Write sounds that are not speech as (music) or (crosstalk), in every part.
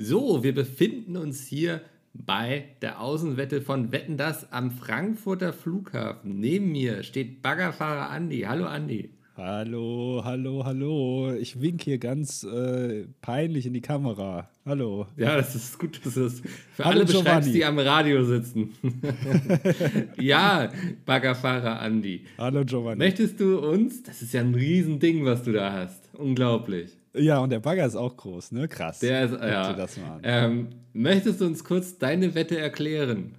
So, wir befinden uns hier bei der Außenwette von Wetten das am Frankfurter Flughafen. Neben mir steht Baggerfahrer Andi. Hallo Andi. Hallo, hallo, hallo. Ich wink hier ganz äh, peinlich in die Kamera. Hallo. Ja, das ist gut, dass du das für hallo alle beschreibst, die am Radio sitzen. (laughs) (laughs) ja, Baggerfahrer Andi. Hallo Giovanni. Möchtest du uns, das ist ja ein Riesending, was du da hast. Unglaublich. Ja, und der Bagger ist auch groß, ne? Krass. Der ist, ja. Ähm, möchtest du uns kurz deine Wette erklären?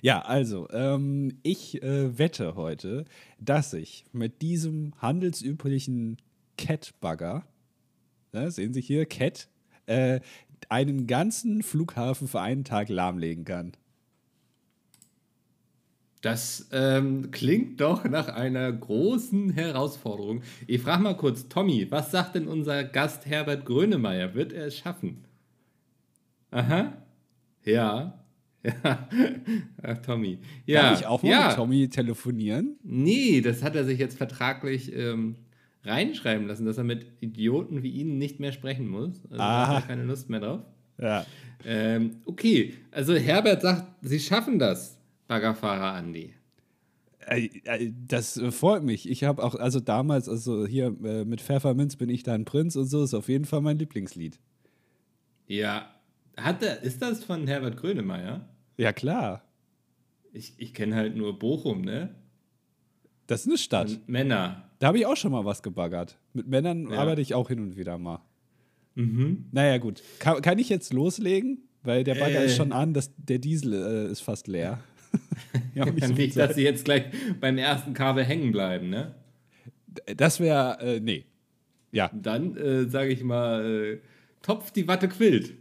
Ja, also, ähm, ich äh, wette heute, dass ich mit diesem handelsüblichen Cat-Bagger, ne, sehen Sie hier, Cat, äh, einen ganzen Flughafen für einen Tag lahmlegen kann. Das ähm, klingt doch nach einer großen Herausforderung. Ich frage mal kurz, Tommy, was sagt denn unser Gast Herbert Grönemeyer? Wird er es schaffen? Aha. Ja. (laughs) Ja. Ach, Tommy. Ja. Darf ich auch mal ja. mit Tommy telefonieren? Nee, das hat er sich jetzt vertraglich ähm, reinschreiben lassen, dass er mit Idioten wie Ihnen nicht mehr sprechen muss. Also ah. hat er keine Lust mehr drauf. Ja. Ähm, okay, also Herbert sagt, Sie schaffen das. Baggerfahrer Andi. Äh, äh, das freut mich. Ich habe auch, also damals, also hier äh, mit Pfefferminz bin ich dann Prinz und so, ist auf jeden Fall mein Lieblingslied. Ja. Hat der, ist das von Herbert Grönemeyer? Ja, klar. Ich, ich kenne halt nur Bochum, ne? Das ist eine Stadt. Und Männer. Da habe ich auch schon mal was gebaggert. Mit Männern ja. arbeite ich auch hin und wieder mal. Mhm. Naja, gut. Kann, kann ich jetzt loslegen? Weil der Bagger äh. ist schon an, das, der Diesel äh, ist fast leer. (laughs) ja, nicht, so nicht dass sie jetzt gleich beim ersten Kabel hängen bleiben, ne? Das wäre, äh, nee. Ja. Dann äh, sage ich mal, äh, Topf die Watte quillt.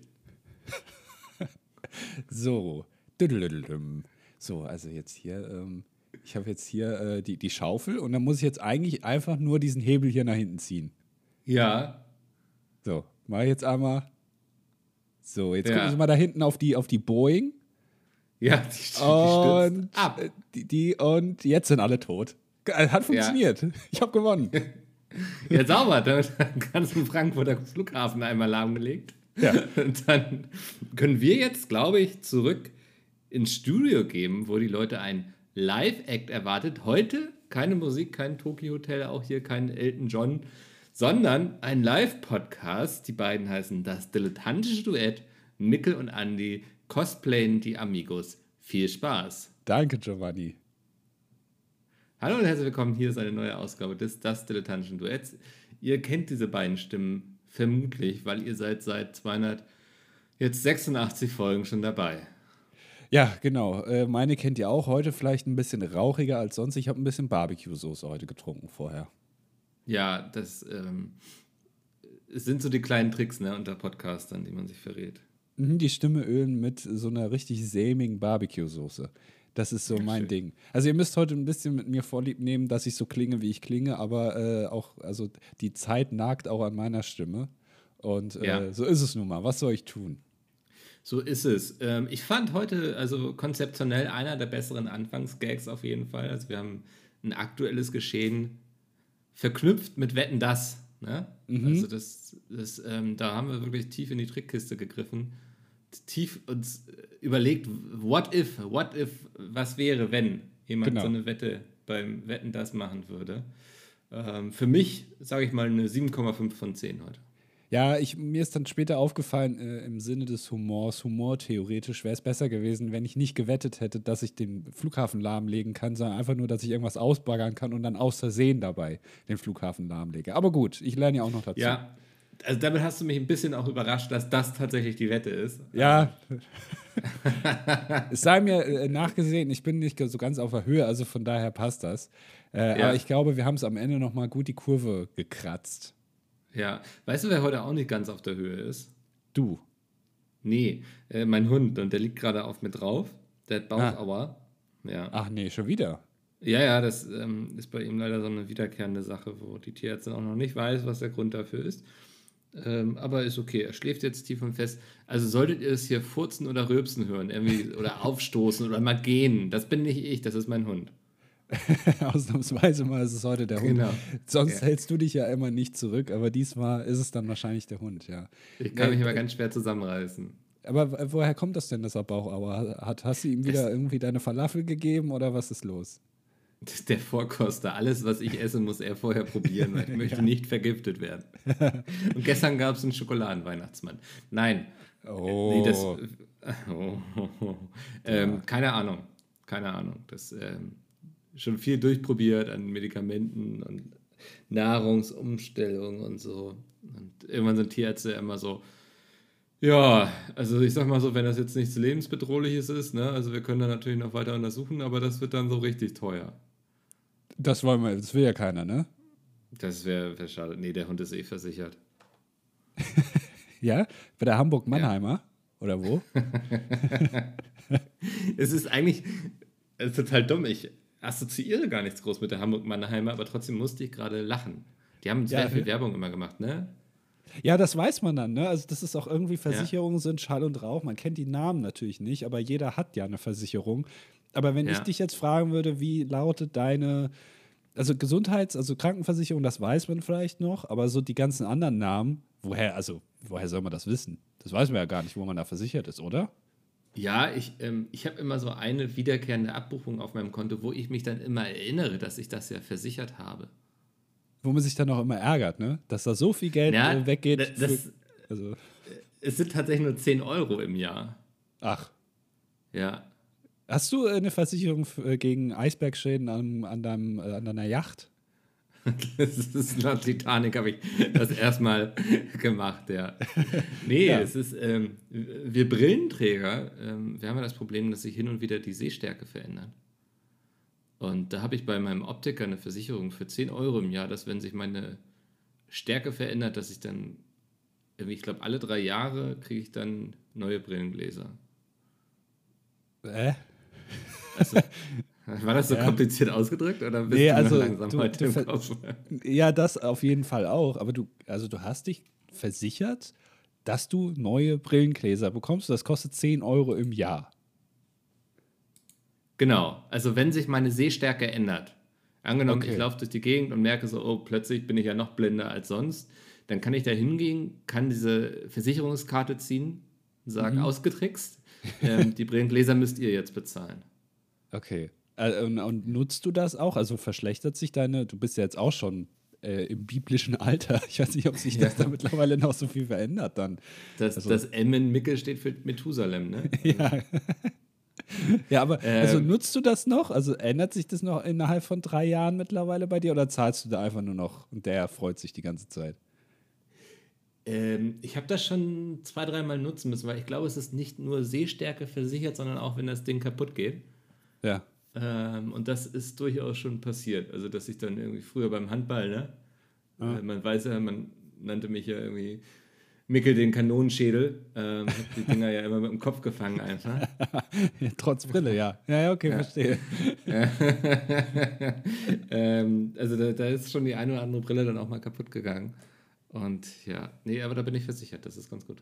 (laughs) so. So, also jetzt hier, ähm, ich habe jetzt hier äh, die, die Schaufel und dann muss ich jetzt eigentlich einfach nur diesen Hebel hier nach hinten ziehen. Ja. So, mal jetzt einmal. So, jetzt ja. gucken Sie mal da hinten auf die, auf die Boeing. Ja, die, die und, ab. Die, die, und jetzt sind alle tot. Äh, hat funktioniert. Ja. (laughs) Ich habe gewonnen. Ja, sauber. Dann kannst du Frankfurter Flughafen einmal lahmgelegt. Ja. (laughs) Und dann können wir jetzt, glaube ich, zurück ins Studio geben, wo die Leute ein Live-Act erwartet. Heute keine Musik, kein Tokyo Hotel, auch hier kein Elton John, sondern ein Live-Podcast. Die beiden heißen Das Dilettantische Duett, Mickel und Andy cosplayen die Amigos. Viel Spaß. Danke, Giovanni. Hallo und herzlich willkommen. Hier ist eine neue Ausgabe des Das Dilettantischen Duets. Ihr kennt diese beiden Stimmen vermutlich, weil ihr seid seit 200, jetzt 86 Folgen schon dabei. Ja, genau. Äh, meine kennt ihr auch heute vielleicht ein bisschen rauchiger als sonst. Ich habe ein bisschen Barbecue-Soße heute getrunken vorher. Ja, das ähm, sind so die kleinen Tricks ne, unter Podcastern, die man sich verrät. Mhm, die Stimme ölen mit so einer richtig sämigen Barbecue-Soße. Das ist so ja, mein. Ding. Also ihr müsst heute ein bisschen mit mir vorlieb nehmen, dass ich so klinge, wie ich klinge, aber äh, auch, also die Zeit nagt auch an meiner Stimme. Und äh, ja. so ist es nun mal. Was soll ich tun? So ist es. Ähm, ich fand heute also konzeptionell einer der besseren Anfangsgags auf jeden Fall. Also wir haben ein aktuelles Geschehen verknüpft mit Wetten das. Ne? Mhm. Also das, das ähm, da haben wir wirklich tief in die Trickkiste gegriffen, tief uns überlegt, what if, what if, was wäre, wenn jemand genau. so eine Wette beim Wetten das machen würde. Ähm, für mich, sage ich mal, eine 7,5 von 10 heute. Ja, ich, mir ist dann später aufgefallen, äh, im Sinne des Humors, humortheoretisch wäre es besser gewesen, wenn ich nicht gewettet hätte, dass ich den Flughafen lahmlegen kann, sondern einfach nur, dass ich irgendwas ausbaggern kann und dann aus Versehen dabei den Flughafen lahmlege. Aber gut, ich lerne ja auch noch dazu. Ja, also damit hast du mich ein bisschen auch überrascht, dass das tatsächlich die Wette ist. Ja. es sei mir äh, nachgesehen, ich bin nicht so ganz auf der Höhe, also von daher passt das. Äh, ja. Aber ich glaube, wir haben es am Ende nochmal gut die Kurve gekratzt. Ja, weißt du, wer heute auch nicht ganz auf der Höhe ist? Du. Nee, äh, mein Hund und der liegt gerade auf mir drauf. Der hat Bauchauer. Ah. Ja. Ach nee, schon wieder. Ja, ja, das ähm, ist bei ihm leider so eine wiederkehrende Sache, wo die Tierärztin auch noch nicht weiß, was der Grund dafür ist. Ähm, aber ist okay, er schläft jetzt tief und fest. Also solltet ihr es hier furzen oder rülpsen hören, irgendwie, (laughs) oder aufstoßen oder mal gehen, das bin nicht ich, das ist mein Hund. (laughs) Ausnahmsweise mal ist es heute der Hund. Genau. Sonst Ja. hältst du dich ja immer nicht zurück, aber diesmal ist es dann wahrscheinlich der Hund, ja. Ich kann Nee, mich immer ganz schwer zusammenreißen. Aber woher kommt das denn, dass er Bauchauer hat? Hast du ihm wieder irgendwie deine Falafel gegeben oder was ist los? (laughs) Der Vorkoster. Alles, was ich esse, muss er vorher probieren, weil ich (laughs) möchte nicht vergiftet werden. (laughs) Und gestern gab es einen Schokoladenweihnachtsmann. Nein. Oh. Nee, das, oh, oh, oh. Ähm, keine Ahnung. Keine Ahnung. Das ähm, schon viel durchprobiert an Medikamenten und Nahrungsumstellung und so. Und irgendwann sind Tierärzte immer so, ja, also ich sag mal so, wenn das jetzt nichts lebensbedrohliches ist, ne, also wir können da natürlich noch weiter untersuchen, aber das wird dann so richtig teuer. Das wollen wir, das will ja keiner, ne? Das wäre wär schade. Nee, der Hund ist eh versichert. (laughs) Ja? Bei der Hamburg-Mannheimer? Oder wo? (laughs) Es ist eigentlich es ist total dumm. Ich assoziiere gar nichts groß mit der Hamburg-Mannheimer, aber trotzdem musste ich gerade lachen. Die haben sehr Ja. viel Werbung immer gemacht, ne? Ja, das weiß man dann, ne? Also, das ist auch irgendwie, Versicherungen sind Schall und Rauch. Man kennt die Namen natürlich nicht, aber jeder hat ja eine Versicherung. Aber wenn ich Ja. dich jetzt fragen würde, wie lautet deine, also Gesundheits-, also Krankenversicherung, das weiß man vielleicht noch, aber so die ganzen anderen Namen, woher, also, woher soll man das wissen? Das weiß man ja gar nicht, wo man da versichert ist, oder? Ja, ich, ähm, ich habe immer so eine wiederkehrende Abbuchung auf meinem Konto, wo ich mich dann immer erinnere, dass ich das ja versichert habe. Wo man sich dann auch immer ärgert, ne? Dass da so viel Geld Ja, äh, weggeht. das- für, also, Es sind tatsächlich nur 10 Euro im Jahr. ach. Ja. Hast du äh, eine Versicherung äh, gegen Eisbergschäden an, an, deinem, äh, an deiner Yacht? (laughs) Das ist laut Titanic habe ich das erstmal (laughs) gemacht, ja. Nee, Ja. es ist, ähm, wir Brillenträger, ähm, wir haben ja das Problem, dass sich hin und wieder die Sehstärke verändert. Und da habe ich bei meinem Optiker eine Versicherung für 10 Euro im Jahr, dass wenn sich meine Stärke verändert, dass ich dann, ich glaube, alle drei Jahre kriege ich dann neue Brillengläser. Äh? (laughs) War das so Ja. kompliziert ausgedrückt oder bist Nee, du also, langsam du- heute im Kopf? (laughs) Ja, das auf jeden Fall auch. Aber du, also du hast dich versichert, dass du neue Brillengläser bekommst. Das kostet 10 Euro im Jahr. Genau, also wenn sich meine Sehstärke ändert, angenommen, Okay. ich laufe durch die Gegend und merke so, oh, plötzlich bin ich ja noch blinder als sonst, dann kann ich da hingehen, kann diese Versicherungskarte ziehen, sagen, Mhm. ausgetrickst, ähm, die Brillengläser müsst ihr jetzt bezahlen. Okay. Äh, Und, und nutzt du das auch? Also verschlechtert sich deine, du bist ja jetzt auch schon äh, im biblischen Alter. Ich weiß nicht, ob sich das Ja. da mittlerweile noch so viel verändert dann. Das, Also- das M in Mickel steht für Methusalem, ne? (laughs) Ja. ja, aber also Ähm. nutzt du das noch? Also ändert sich das noch innerhalb von drei Jahren mittlerweile bei dir oder zahlst du da einfach nur noch und der freut sich die ganze Zeit? Ähm, ich habe das schon zwei, dreimal nutzen müssen, weil ich glaube, es ist nicht nur Sehstärke versichert, sondern auch, wenn das Ding kaputt geht. Ja. Ähm, und das ist durchaus schon passiert. Also, dass ich dann irgendwie früher beim Handball, ne? Ja. Äh, man weiß ja, man nannte mich ja irgendwie Mickel den Kanonenschädel. Ähm, hab die Dinger ja immer mit dem Kopf gefangen einfach. (laughs) Trotz Brille, ja. Ja, ja, okay, verstehe. (laughs) ähm, also, da, da ist schon die eine oder andere Brille dann auch mal kaputt gegangen. Und ja, nee, aber da bin ich versichert. Das ist ganz gut.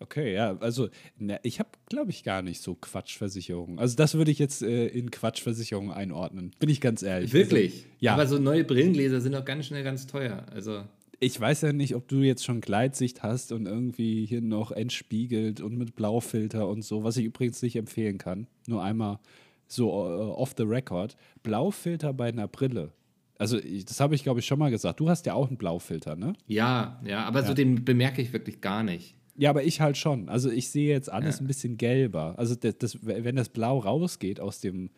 Okay, ja, also ne, ich habe, glaube ich, gar nicht so Quatschversicherungen. Also das würde ich jetzt äh, in Quatschversicherungen einordnen. Bin ich ganz ehrlich. Wirklich? Also, ja. Aber so neue Brillengläser sind auch ganz schnell ganz teuer. Also, Ich weiß ja nicht, ob du jetzt schon Gleitsicht hast und irgendwie hier noch entspiegelt und mit Blaufilter und so, was ich übrigens nicht empfehlen kann. Nur einmal so äh, off the record. Blaufilter bei einer Brille. Also das habe ich, glaube ich, schon mal gesagt. Du hast ja auch einen Blaufilter, ne? ja, ja, aber so Ja. den bemerke ich wirklich gar nicht. Ja, aber ich halt schon. Also ich sehe jetzt alles Ja. ein bisschen gelber. Also das, das, wenn das Blau rausgeht aus dem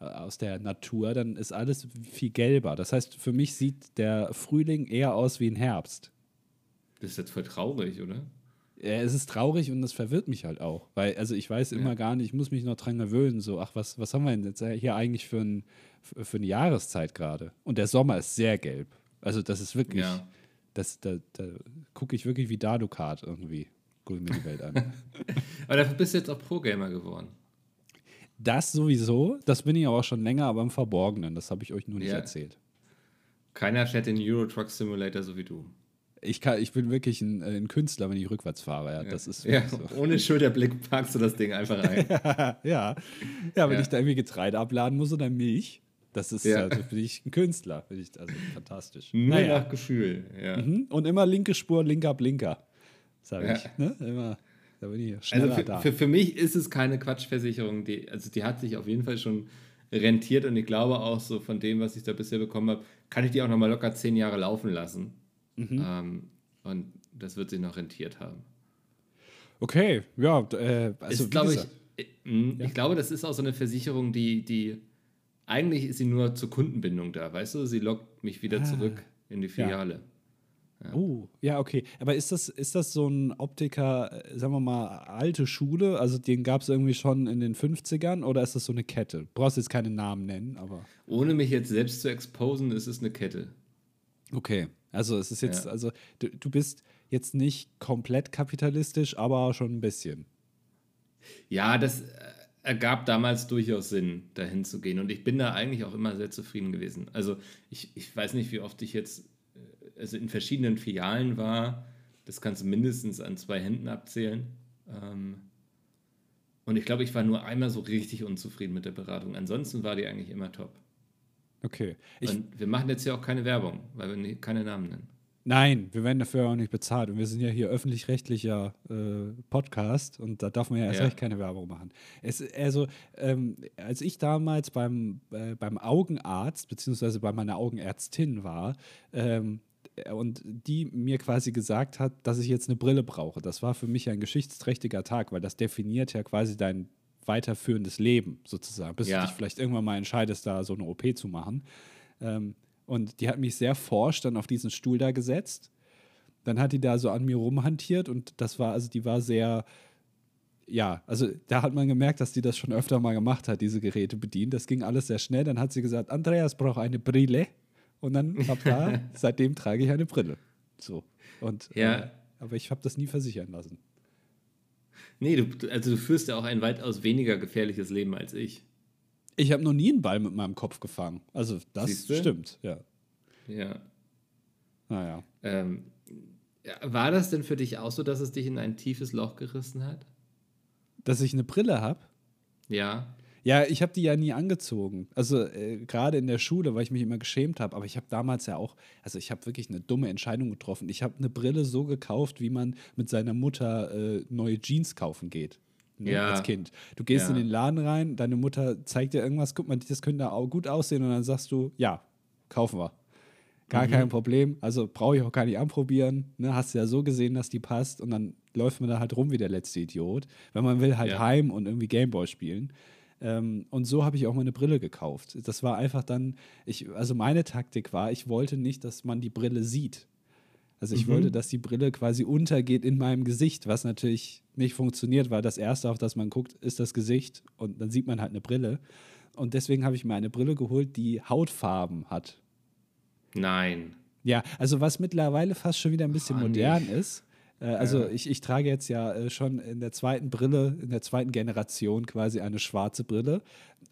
äh, aus der Natur, dann ist alles viel gelber. Das heißt, für mich sieht der Frühling eher aus wie ein Herbst. Das ist jetzt voll traurig, oder? Äh, Es ist traurig und das verwirrt mich halt auch. Weil, also ich weiß immer Ja. gar nicht, ich muss mich noch dran gewöhnen, so, ach, was, was haben wir denn jetzt hier eigentlich für, ein, für eine Jahreszeit gerade? Und der Sommer ist sehr gelb. Also das ist wirklich, Ja. das, da, da gucke ich wirklich wie Dadukat irgendwie. Gucke mir die Welt an. (laughs) Aber dafür bist du jetzt auch Pro-Gamer geworden. Das sowieso, das bin ich aber auch schon länger, aber im Verborgenen. Das habe ich euch nur nicht Ja. erzählt. Keiner fährt den Euro Truck Simulator so wie du. Ich, kann, ich bin wirklich ein, äh, ein Künstler, wenn ich rückwärts fahre. Ja, das ist ja, so. (laughs) ohne Schulterblick packst du das Ding einfach rein. (laughs) ja. ja, wenn Ja. ich da irgendwie Getreide abladen muss oder Milch, Das ist ja. also für dich ein Künstler, finde ich also fantastisch. Nur naja. nach Gefühl, ja. Mhm. Und immer linke Spur, linker Blinker, sage ja. ich. Ne? Immer, da bin ich schneller also für, da. Für, für mich ist es keine Quatschversicherung, die, also die hat sich auf jeden Fall schon rentiert und ich glaube auch so von dem, was ich da bisher bekommen habe, kann ich die auch nochmal locker zehn Jahre laufen lassen. Mhm. Ähm, und das wird sich noch rentiert haben. Okay, ja, äh, also ist, glaube ich, ich, äh, hm, ja. ich glaube, das ist auch so eine Versicherung, die, die eigentlich ist sie nur zur Kundenbindung da, weißt du? Sie lockt mich wieder ah, zurück in die Filiale. Ja. Oh, ja, okay. Aber ist das, ist das so ein Optiker, äh, sagen wir mal, alte Schule? Also den gab es irgendwie schon in den 50ern oder ist das so eine Kette? Du brauchst jetzt keine Namen nennen, aber. Ohne mich jetzt selbst zu exposen, ist es eine Kette. Okay. Also es ist jetzt, ja. also du, du bist jetzt nicht komplett kapitalistisch, aber schon ein bisschen. Ja, das äh, ergab damals durchaus Sinn, dahin zu gehen. Und ich bin da eigentlich auch immer sehr zufrieden gewesen. Also ich, ich weiß nicht, wie oft ich jetzt äh, also in verschiedenen Filialen war. Das kannst du mindestens an zwei Händen abzählen. Ähm, und ich glaube, ich war nur einmal so richtig unzufrieden mit der Beratung. Ansonsten war die eigentlich immer top. Okay. Ich, und wir machen jetzt ja auch keine Werbung, weil wir keine Namen nennen. Nein, wir werden dafür auch nicht bezahlt. Und wir sind ja hier öffentlich-rechtlicher äh, Podcast und da darf man ja erst ja. recht keine Werbung machen. Es, also, ähm, als ich damals beim, äh, beim Augenarzt, beziehungsweise bei meiner Augenärztin war, ähm, und die mir quasi gesagt hat, dass ich jetzt eine Brille brauche. Das war für mich ein geschichtsträchtiger Tag, weil das definiert ja quasi dein weiterführendes Leben sozusagen, bis ja. du dich vielleicht irgendwann mal entscheidest, da so eine OP zu machen. Ähm, und die hat mich sehr forsch dann auf diesen Stuhl da gesetzt. Dann hat die da so an mir rumhantiert und das war, also die war sehr, ja, also da hat man gemerkt, dass die das schon öfter mal gemacht hat, diese Geräte bedient. Das ging alles sehr schnell. Dann hat sie gesagt, Andreas braucht eine Brille. Und dann ab da, (laughs) seitdem trage ich eine Brille. So. Und, ja. Äh, aber ich habe das nie versichern lassen. Nee, du, also du führst ja auch ein weitaus weniger gefährliches Leben als ich. Ich habe noch nie einen Ball mit meinem Kopf gefangen. Also das Siehste? stimmt, ja. Ja. Naja. Ähm, war das denn für dich auch so, dass es dich in ein tiefes Loch gerissen hat? Dass ich eine Brille habe? Ja. Ja, ich habe die ja nie angezogen. Also äh, gerade in der Schule, weil ich mich immer geschämt habe. Aber ich habe damals ja auch, also ich habe wirklich eine dumme Entscheidung getroffen. Ich habe eine Brille so gekauft, wie man mit seiner Mutter äh, neue Jeans kaufen geht. Ne, ja. Als Kind. Du gehst ja. in den Laden rein, deine Mutter zeigt dir irgendwas, guck mal, das könnte auch gut aussehen und dann sagst du, ja, kaufen wir. Gar mhm. kein Problem. Also brauche ich auch gar nicht anprobieren. Ne, hast du ja so gesehen, dass die passt und dann läuft man da halt rum wie der letzte Idiot. Wenn man will, halt ja. heim und irgendwie Gameboy spielen. Ähm, und so habe ich auch meine Brille gekauft. Das war einfach dann, ich, also meine Taktik war, ich wollte nicht, dass man die Brille sieht. Also ich mhm. wollte, dass die Brille quasi untergeht in meinem Gesicht, was natürlich nicht funktioniert, weil das Erste, auf das man guckt, ist das Gesicht und dann sieht man halt eine Brille. Und deswegen habe ich mir eine Brille geholt, die Hautfarben hat. Nein. Ja, also was mittlerweile fast schon wieder ein bisschen oh, modern nicht. ist, äh, also ja. ich, ich trage jetzt ja äh, schon in der zweiten Brille, in der zweiten Generation quasi eine schwarze Brille.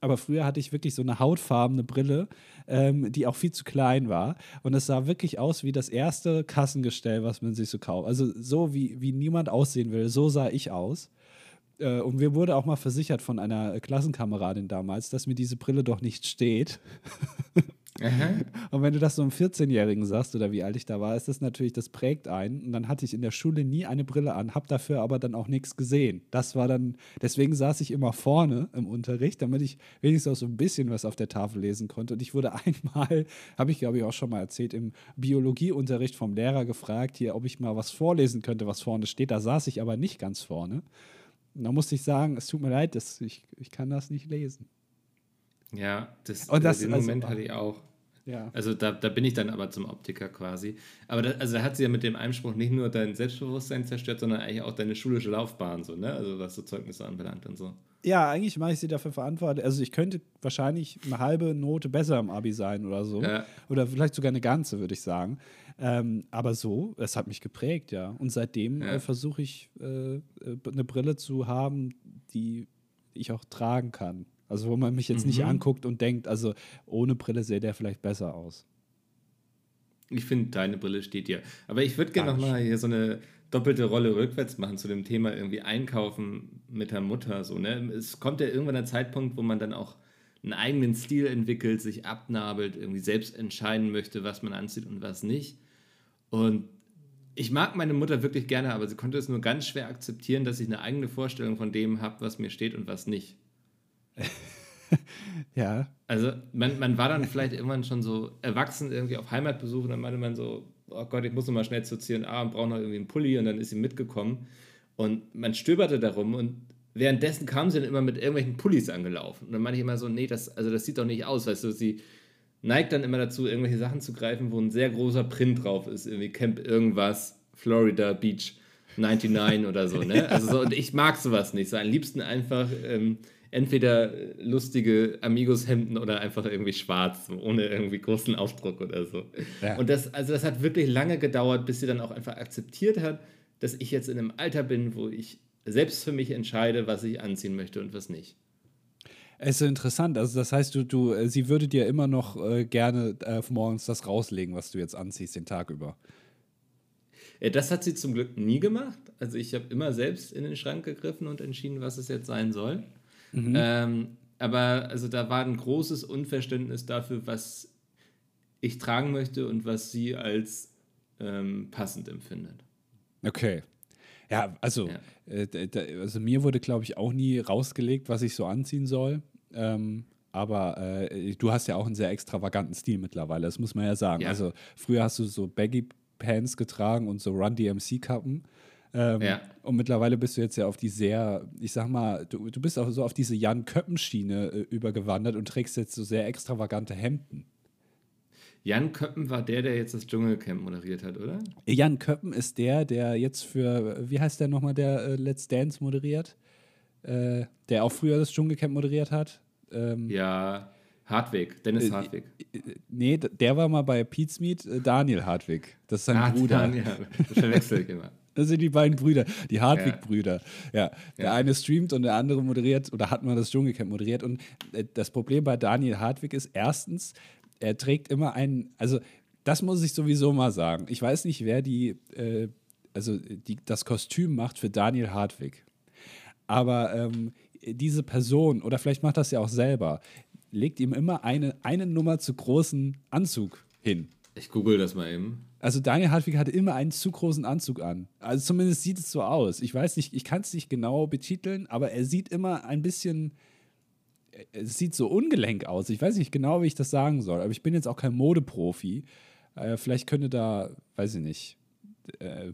Aber früher hatte ich wirklich so eine hautfarbene Brille, ähm, die auch viel zu klein war. Und es sah wirklich aus wie das erste Kassengestell, was man sich so kauft. Also so wie, wie niemand aussehen will, so sah ich aus. Äh, und mir wurde auch mal versichert von einer Klassenkameradin damals, dass mir diese Brille doch nicht steht. (laughs) Aha. Und wenn du das so einem 14-Jährigen sagst oder wie alt ich da war, ist das natürlich, das prägt einen. Und dann hatte ich in der Schule nie eine Brille an, habe dafür aber dann auch nichts gesehen. Das war dann, deswegen saß ich immer vorne im Unterricht, damit ich wenigstens auch so ein bisschen was auf der Tafel lesen konnte. Und ich wurde (laughs) einmal, habe ich glaube ich auch schon mal erzählt, im Biologieunterricht vom Lehrer gefragt, hier, ob ich mal was vorlesen könnte, was vorne steht. Da saß ich aber nicht ganz vorne. Und da musste ich sagen, es tut mir leid, das, ich, ich kann das nicht lesen. Ja, das, und das den also, Moment hatte ich auch. Ja. Also da, da bin ich dann aber zum Optiker quasi. Aber da, also da hat sie ja mit dem Einspruch nicht nur dein Selbstbewusstsein zerstört, sondern eigentlich auch deine schulische Laufbahn, so, ne? Also was so Zeugnisse anbelangt und so. Ja, eigentlich mache ich sie dafür verantwortlich. Also ich könnte wahrscheinlich eine halbe Note besser im Abi sein oder so. Ja. Oder vielleicht sogar eine ganze, würde ich sagen. Ähm, aber so, es hat mich geprägt, ja. Und seitdem ja. äh, versuche ich, äh, äh eine Brille zu haben, die ich auch tragen kann. Also wo man mich jetzt mhm. nicht anguckt und denkt, also ohne Brille sähe der vielleicht besser aus. Ich finde, deine Brille steht dir. Aber ich würde gerne nochmal hier so eine doppelte Rolle rückwärts machen zu dem Thema irgendwie einkaufen mit der Mutter. So, ne? Es kommt ja irgendwann ein Zeitpunkt, wo man dann auch einen eigenen Stil entwickelt, sich abnabelt, irgendwie selbst entscheiden möchte, was man anzieht und was nicht. Und ich mag meine Mutter wirklich gerne, aber sie konnte es nur ganz schwer akzeptieren, dass ich eine eigene Vorstellung von dem habe, was mir steht und was nicht. (laughs) ja. Also man, man war dann vielleicht irgendwann schon so erwachsen irgendwie auf Heimatbesuch und dann meinte man so, oh Gott, ich muss noch mal schnell zur C&A und brauche noch irgendwie einen Pulli und dann ist sie mitgekommen und man stöberte darum und währenddessen kam sie dann immer mit irgendwelchen Pullis angelaufen und dann meinte ich immer so, nee, das, also das sieht doch nicht aus, weißt du, sie neigt dann immer dazu, irgendwelche Sachen zu greifen, wo ein sehr großer Print drauf ist, irgendwie Camp irgendwas, Florida Beach 99 oder so, ne? (laughs) Also so, und ich mag sowas nicht, so am liebsten einfach ähm, entweder lustige Amigos-Hemden oder einfach irgendwie schwarz, ohne irgendwie großen Aufdruck oder so. Ja. Und das, also das hat wirklich lange gedauert, bis sie dann auch einfach akzeptiert hat, dass ich jetzt in einem Alter bin, wo ich selbst für mich entscheide, was ich anziehen möchte und was nicht. Es ist interessant. Also, das heißt, du, du, äh, sie würde dir immer noch äh, gerne äh, morgens das rauslegen, was du jetzt anziehst, den Tag über. Äh, das hat sie zum Glück nie gemacht. Also, ich habe immer selbst in den Schrank gegriffen und entschieden, was es jetzt sein soll. Mhm. Ähm, aber also da war ein großes Unverständnis dafür, was ich tragen möchte und was sie als ähm, passend empfindet. Okay. Ja, also, ja. Äh, also mir wurde, glaube ich, auch nie rausgelegt, was ich so anziehen soll. Ähm, aber äh, du hast ja auch einen sehr extravaganten Stil mittlerweile, das muss man ja sagen. Ja. Also früher hast du so Baggy Pants getragen und so Run DMC Kappen. Ähm, ja. Und mittlerweile bist du jetzt ja auf die sehr, ich sag mal, du, du bist auch so auf diese Jan Köppen-Schiene äh, übergewandert und trägst jetzt so sehr extravagante Hemden. Jan Köppen war der, der jetzt das Dschungelcamp moderiert hat, oder? Jan Köppen ist der, der jetzt für, wie heißt der nochmal, der äh, Let's Dance moderiert? Äh, der auch früher das Dschungelcamp moderiert hat. Ähm, ja, Hartwig, Dennis äh, Hartwig. Äh, nee, der war mal bei Pete's Meet, äh, Daniel Hartwig. Das ist sein ah, Bruder. Daniel, das verwechsel ich immer. Das sind die beiden Brüder, die Hartwig-Brüder. Ja. ja. Der ja. eine streamt und der andere moderiert oder hat mal das Dschungelcamp moderiert. Und äh, das Problem bei Daniel Hartwig ist erstens, er trägt immer einen, also das muss ich sowieso mal sagen. Ich weiß nicht, wer die, äh, also die, das Kostüm macht für Daniel Hartwig. Aber ähm, diese Person, oder vielleicht macht das ja auch selber, legt ihm immer eine, eine Nummer zu großen Anzug hin. Ich google das mal eben. Also Daniel Hartwig hatte immer einen zu großen Anzug an. Also zumindest sieht es so aus. Ich weiß nicht, ich kann es nicht genau betiteln, aber er sieht immer ein bisschen, es sieht so ungelenk aus. Ich weiß nicht genau, wie ich das sagen soll, aber ich bin jetzt auch kein Modeprofi. Äh, vielleicht könnte da, weiß ich nicht, äh,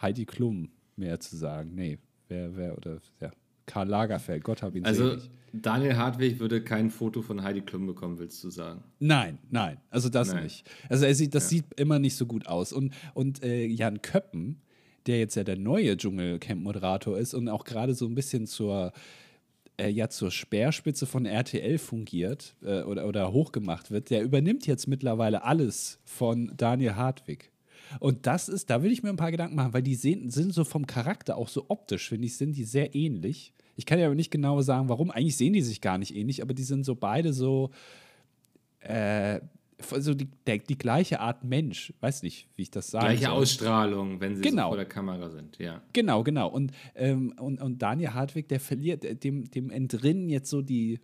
Heidi Klum mehr zu sagen. Nee, wer, wer, oder, ja, Karl Lagerfeld, Gott hab ihn also, selig. Daniel Hartwig würde kein Foto von Heidi Klum bekommen, willst du sagen? Nein, nein, also das nein. nicht. Also er sieht, das ja. sieht immer nicht so gut aus. Und, und äh, Jan Köppen, der jetzt ja der neue Dschungelcamp-Moderator ist und auch gerade so ein bisschen zur, äh, ja, zur Speerspitze von RTL fungiert äh, oder, oder hochgemacht wird, der übernimmt jetzt mittlerweile alles von Daniel Hartwig. Und das ist, da will ich mir ein paar Gedanken machen, weil die sehen, sind so vom Charakter auch so optisch, finde ich, sind die sehr ähnlich. Ich kann ja aber nicht genau sagen, warum. Eigentlich sehen die sich gar nicht ähnlich, aber die sind so beide so, äh, so die, der, die gleiche Art Mensch. Weiß nicht, wie ich das sage. Gleiche soll. Ausstrahlung, wenn sie genau. so vor der Kamera sind, ja. Genau, genau. Und, ähm, und, und Daniel Hartwig, der verliert, dem, dem entrinnen jetzt so die, äh,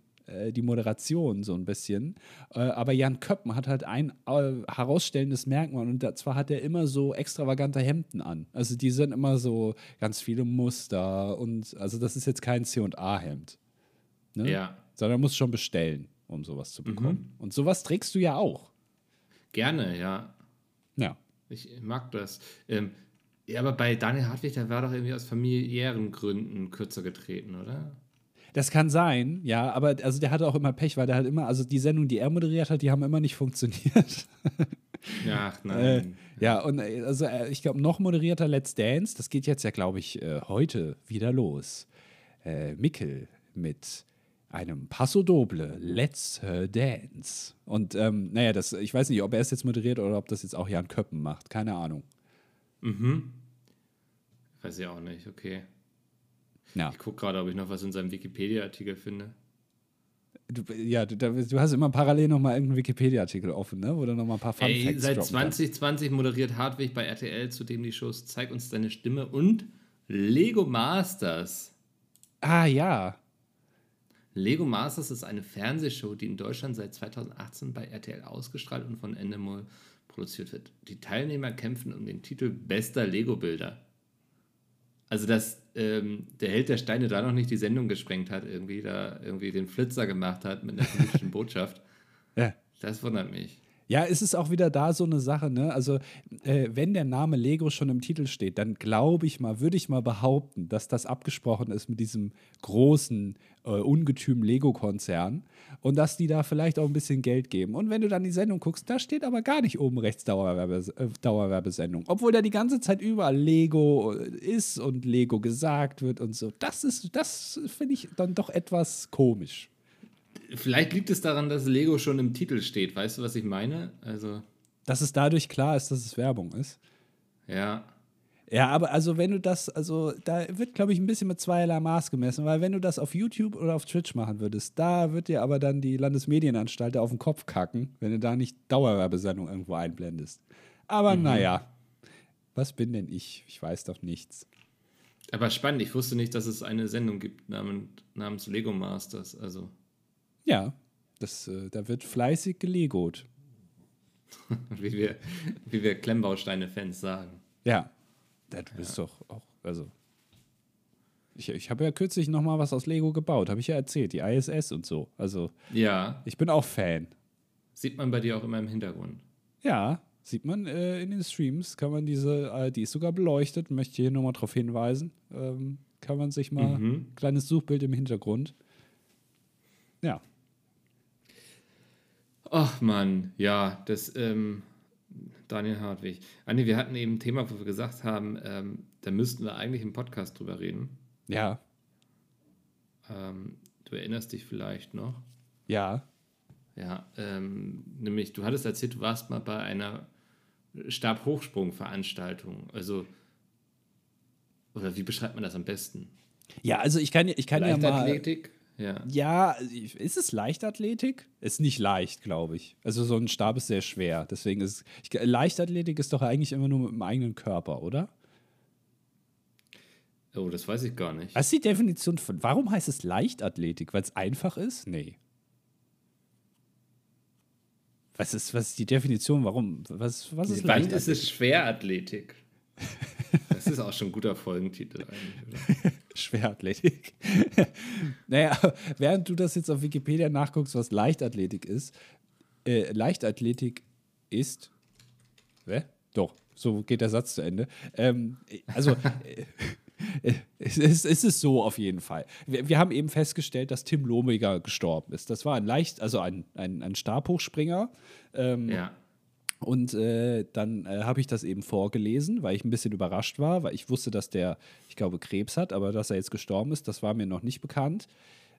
die Moderation so ein bisschen. Äh, aber Jan Köppen hat halt ein äh, herausstellendes Merkmal und zwar hat er immer so extravagante Hemden an. Also die sind immer so ganz viele Muster und also das ist jetzt kein C&A-Hemd. Ne? Ja. Sondern muss schon bestellen, um sowas zu bekommen. Mhm. Und sowas trägst du ja auch. Gerne, ja. Ja. Ich mag das. Ähm, ja, aber bei Daniel Hartwig, der war doch irgendwie aus familiären Gründen kürzer getreten, oder? Das kann sein, ja, aber also der hatte auch immer Pech, weil der halt immer, also die Sendung, die er moderiert hat, die haben immer nicht funktioniert. (laughs) Ach nein. Äh, ja, und äh, also äh, ich glaube, noch moderierter Let's Dance, das geht jetzt ja, glaube ich, äh, heute wieder los. Äh, Mickel mit einem Passo Doble, Let's Her Dance. Und ähm, naja, das, ich weiß nicht, ob er es jetzt moderiert oder ob das jetzt auch Jan Köppen macht. Keine Ahnung. Mhm. Weiß ich auch nicht, okay. Ja. Ich gucke gerade, ob ich noch was in seinem Wikipedia-Artikel finde. Du, ja, du, du, hast immer parallel noch mal irgendeinen Wikipedia-Artikel offen, ne? wo du noch mal ein paar Fun Ey, Seit 2020 kann. moderiert Hartwig bei RTL, zudem die Shows Zeig uns deine Stimme und Lego Masters. Ah, ja. Lego Masters ist eine Fernsehshow, die in Deutschland seit 2018 bei RTL ausgestrahlt und von Endemol produziert wird. Die Teilnehmer kämpfen um den Titel Bester Lego-Bilder. Also, dass ähm, der Held der Steine da noch nicht die Sendung gesprengt hat, irgendwie da irgendwie den Flitzer gemacht hat mit einer politischen Botschaft. Ja. Das wundert mich. Ja, es ist auch wieder da so eine Sache, ne? Also, äh, wenn der Name Lego schon im Titel steht, dann glaube ich mal, würde ich mal behaupten, dass das abgesprochen ist mit diesem großen, äh, ungetüm Lego-Konzern und dass die da vielleicht auch ein bisschen Geld geben. Und wenn du dann die Sendung guckst, da steht aber gar nicht oben rechts Dauerwerbe, äh, Dauerwerbesendung. Obwohl da die ganze Zeit überall Lego äh, ist und Lego gesagt wird und so. Das ist, das finde ich dann doch etwas komisch. Vielleicht liegt es daran, dass Lego schon im Titel steht. Weißt du, was ich meine? Also. Dass es dadurch klar ist, dass es Werbung ist. Ja. Ja, aber also wenn du das, also da wird, glaube ich, ein bisschen mit zweierlei Maß gemessen, weil wenn du das auf YouTube oder auf Twitch machen würdest, da wird dir aber dann die Landesmedienanstalt auf den Kopf kacken, wenn du da nicht Dauerwerbesendung irgendwo einblendest. Aber mhm. naja, was bin denn ich? Ich weiß doch nichts. Aber spannend, ich wusste nicht, dass es eine Sendung gibt namens, namens Lego Masters. Also. Ja, das, äh, da wird fleißig gelegot. (laughs) wie wir, wie wir Klemmbausteine-Fans sagen. Ja, du bist ja. doch auch, also. Ich, ich habe ja kürzlich noch mal was aus Lego gebaut, habe ich ja erzählt, die ISS und so. Also, ja. Ich bin auch Fan. Sieht man bei dir auch immer im Hintergrund. Ja, sieht man äh, in den Streams, kann man diese, äh, die ist sogar beleuchtet, möchte hier nochmal darauf hinweisen. Ähm, kann man sich mal mhm. ein kleines Suchbild im Hintergrund. Ja. Ach Mann, ja, das, ähm, Daniel Hartwig. Anni, wir hatten eben ein Thema, wo wir gesagt haben, ähm, da müssten wir eigentlich im Podcast drüber reden. Ja. Ähm, du erinnerst dich vielleicht noch. Ja. Ja, ähm, nämlich, du hattest erzählt, du warst mal bei einer Stabhochsprung-Veranstaltung. Also, oder wie beschreibt man das am besten? Ja, also ich kann, ich kann ja mal. Ja. ja, ist es Leichtathletik? Ist nicht leicht, glaube ich. Also so ein Stab ist sehr schwer. Deswegen ist ich, Leichtathletik ist doch eigentlich immer nur mit dem eigenen Körper, oder? Oh, das weiß ich gar nicht. Was ist die Definition von. Warum heißt es Leichtathletik? Weil es einfach ist? Nee. Was ist, was ist die Definition? Warum? Was, was ist Wann ist es Schwerathletik? (laughs) Das ist auch schon ein guter Folgentitel eigentlich, oder? (laughs) Schwerathletik. (laughs) naja, während du das jetzt auf Wikipedia nachguckst, was Leichtathletik ist, äh, Leichtathletik ist. Hä? Doch, so geht der Satz zu Ende. Ähm, also. Äh, (laughs) es, ist, es ist so auf jeden Fall. Wir, wir, haben eben festgestellt, dass Tim Lohmiger gestorben ist. Das war ein leicht, also ein, ein, ein Stabhochspringer. Ähm, ja. Und äh, dann äh, habe ich das eben vorgelesen, weil ich ein bisschen überrascht war, weil ich wusste, dass der, ich glaube, Krebs hat, aber dass er jetzt gestorben ist, das war mir noch nicht bekannt.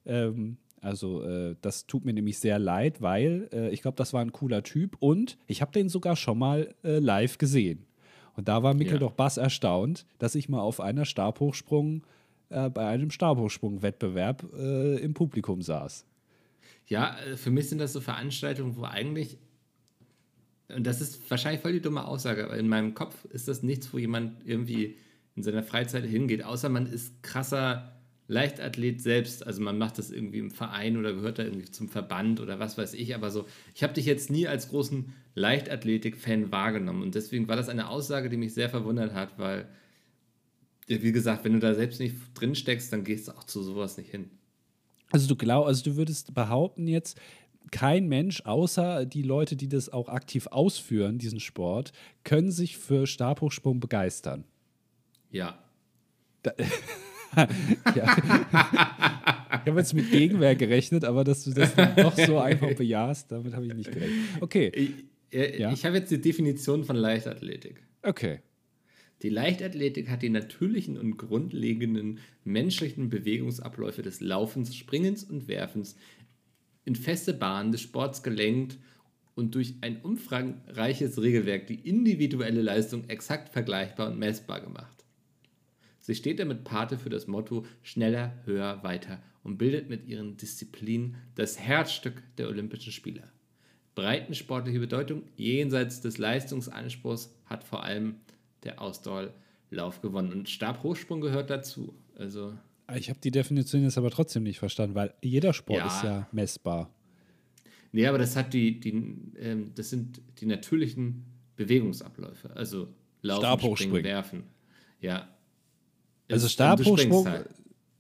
Ähm, also äh, das tut mir nämlich sehr leid, weil äh, ich glaube, das war ein cooler Typ und ich habe den sogar schon mal äh, live gesehen. Und da war Mikkel ja. doch bass erstaunt, dass ich mal auf einer Stabhochsprung, äh, bei einem Stabhochsprung-Wettbewerb im Publikum saß. Ja, für mich sind das so Veranstaltungen, wo eigentlich und das ist wahrscheinlich voll die dumme Aussage, aber in meinem Kopf ist das nichts, wo jemand irgendwie in seiner Freizeit hingeht, außer man ist krasser Leichtathlet selbst. Also man macht das irgendwie im Verein oder gehört da irgendwie zum Verband oder was weiß ich. Aber so, ich habe dich jetzt nie als großen Leichtathletik-Fan wahrgenommen. Und deswegen war das eine Aussage, die mich sehr verwundert hat, weil, wie gesagt, wenn du da selbst nicht drin steckst, dann gehst du auch zu sowas nicht hin. Also du glaubst, also du würdest behaupten jetzt, kein Mensch, außer die Leute, die das auch aktiv ausführen, diesen Sport, können sich für Stabhochsprung begeistern. Ja. Da, (laughs) ja. ich habe jetzt mit Gegenwehr gerechnet, aber dass du das doch so einfach (laughs) bejahst, damit habe ich nicht gerechnet. Okay. Ich, äh, ja? ich habe jetzt die Definition von Leichtathletik. Okay. Die Leichtathletik hat die natürlichen und grundlegenden menschlichen Bewegungsabläufe des Laufens, Springens und Werfens in feste Bahnen des Sports gelenkt und durch ein umfangreiches Regelwerk die individuelle Leistung exakt vergleichbar und messbar gemacht. Sie steht damit Pate für das Motto schneller, höher, weiter und bildet mit ihren Disziplinen das Herzstück der Olympischen Spiele. Breitensportliche Bedeutung jenseits des Leistungsanspruchs hat vor allem der Ausdauerlauf gewonnen und Stabhochsprung gehört dazu. Also Ich habe die Definition jetzt aber trotzdem nicht verstanden, weil jeder Sport Ja. ist ja messbar. Nee, aber das hat die, die ähm, das sind die natürlichen Bewegungsabläufe. Also laufen, springen, werfen. Ja. Also Stabhochsprung. Halt.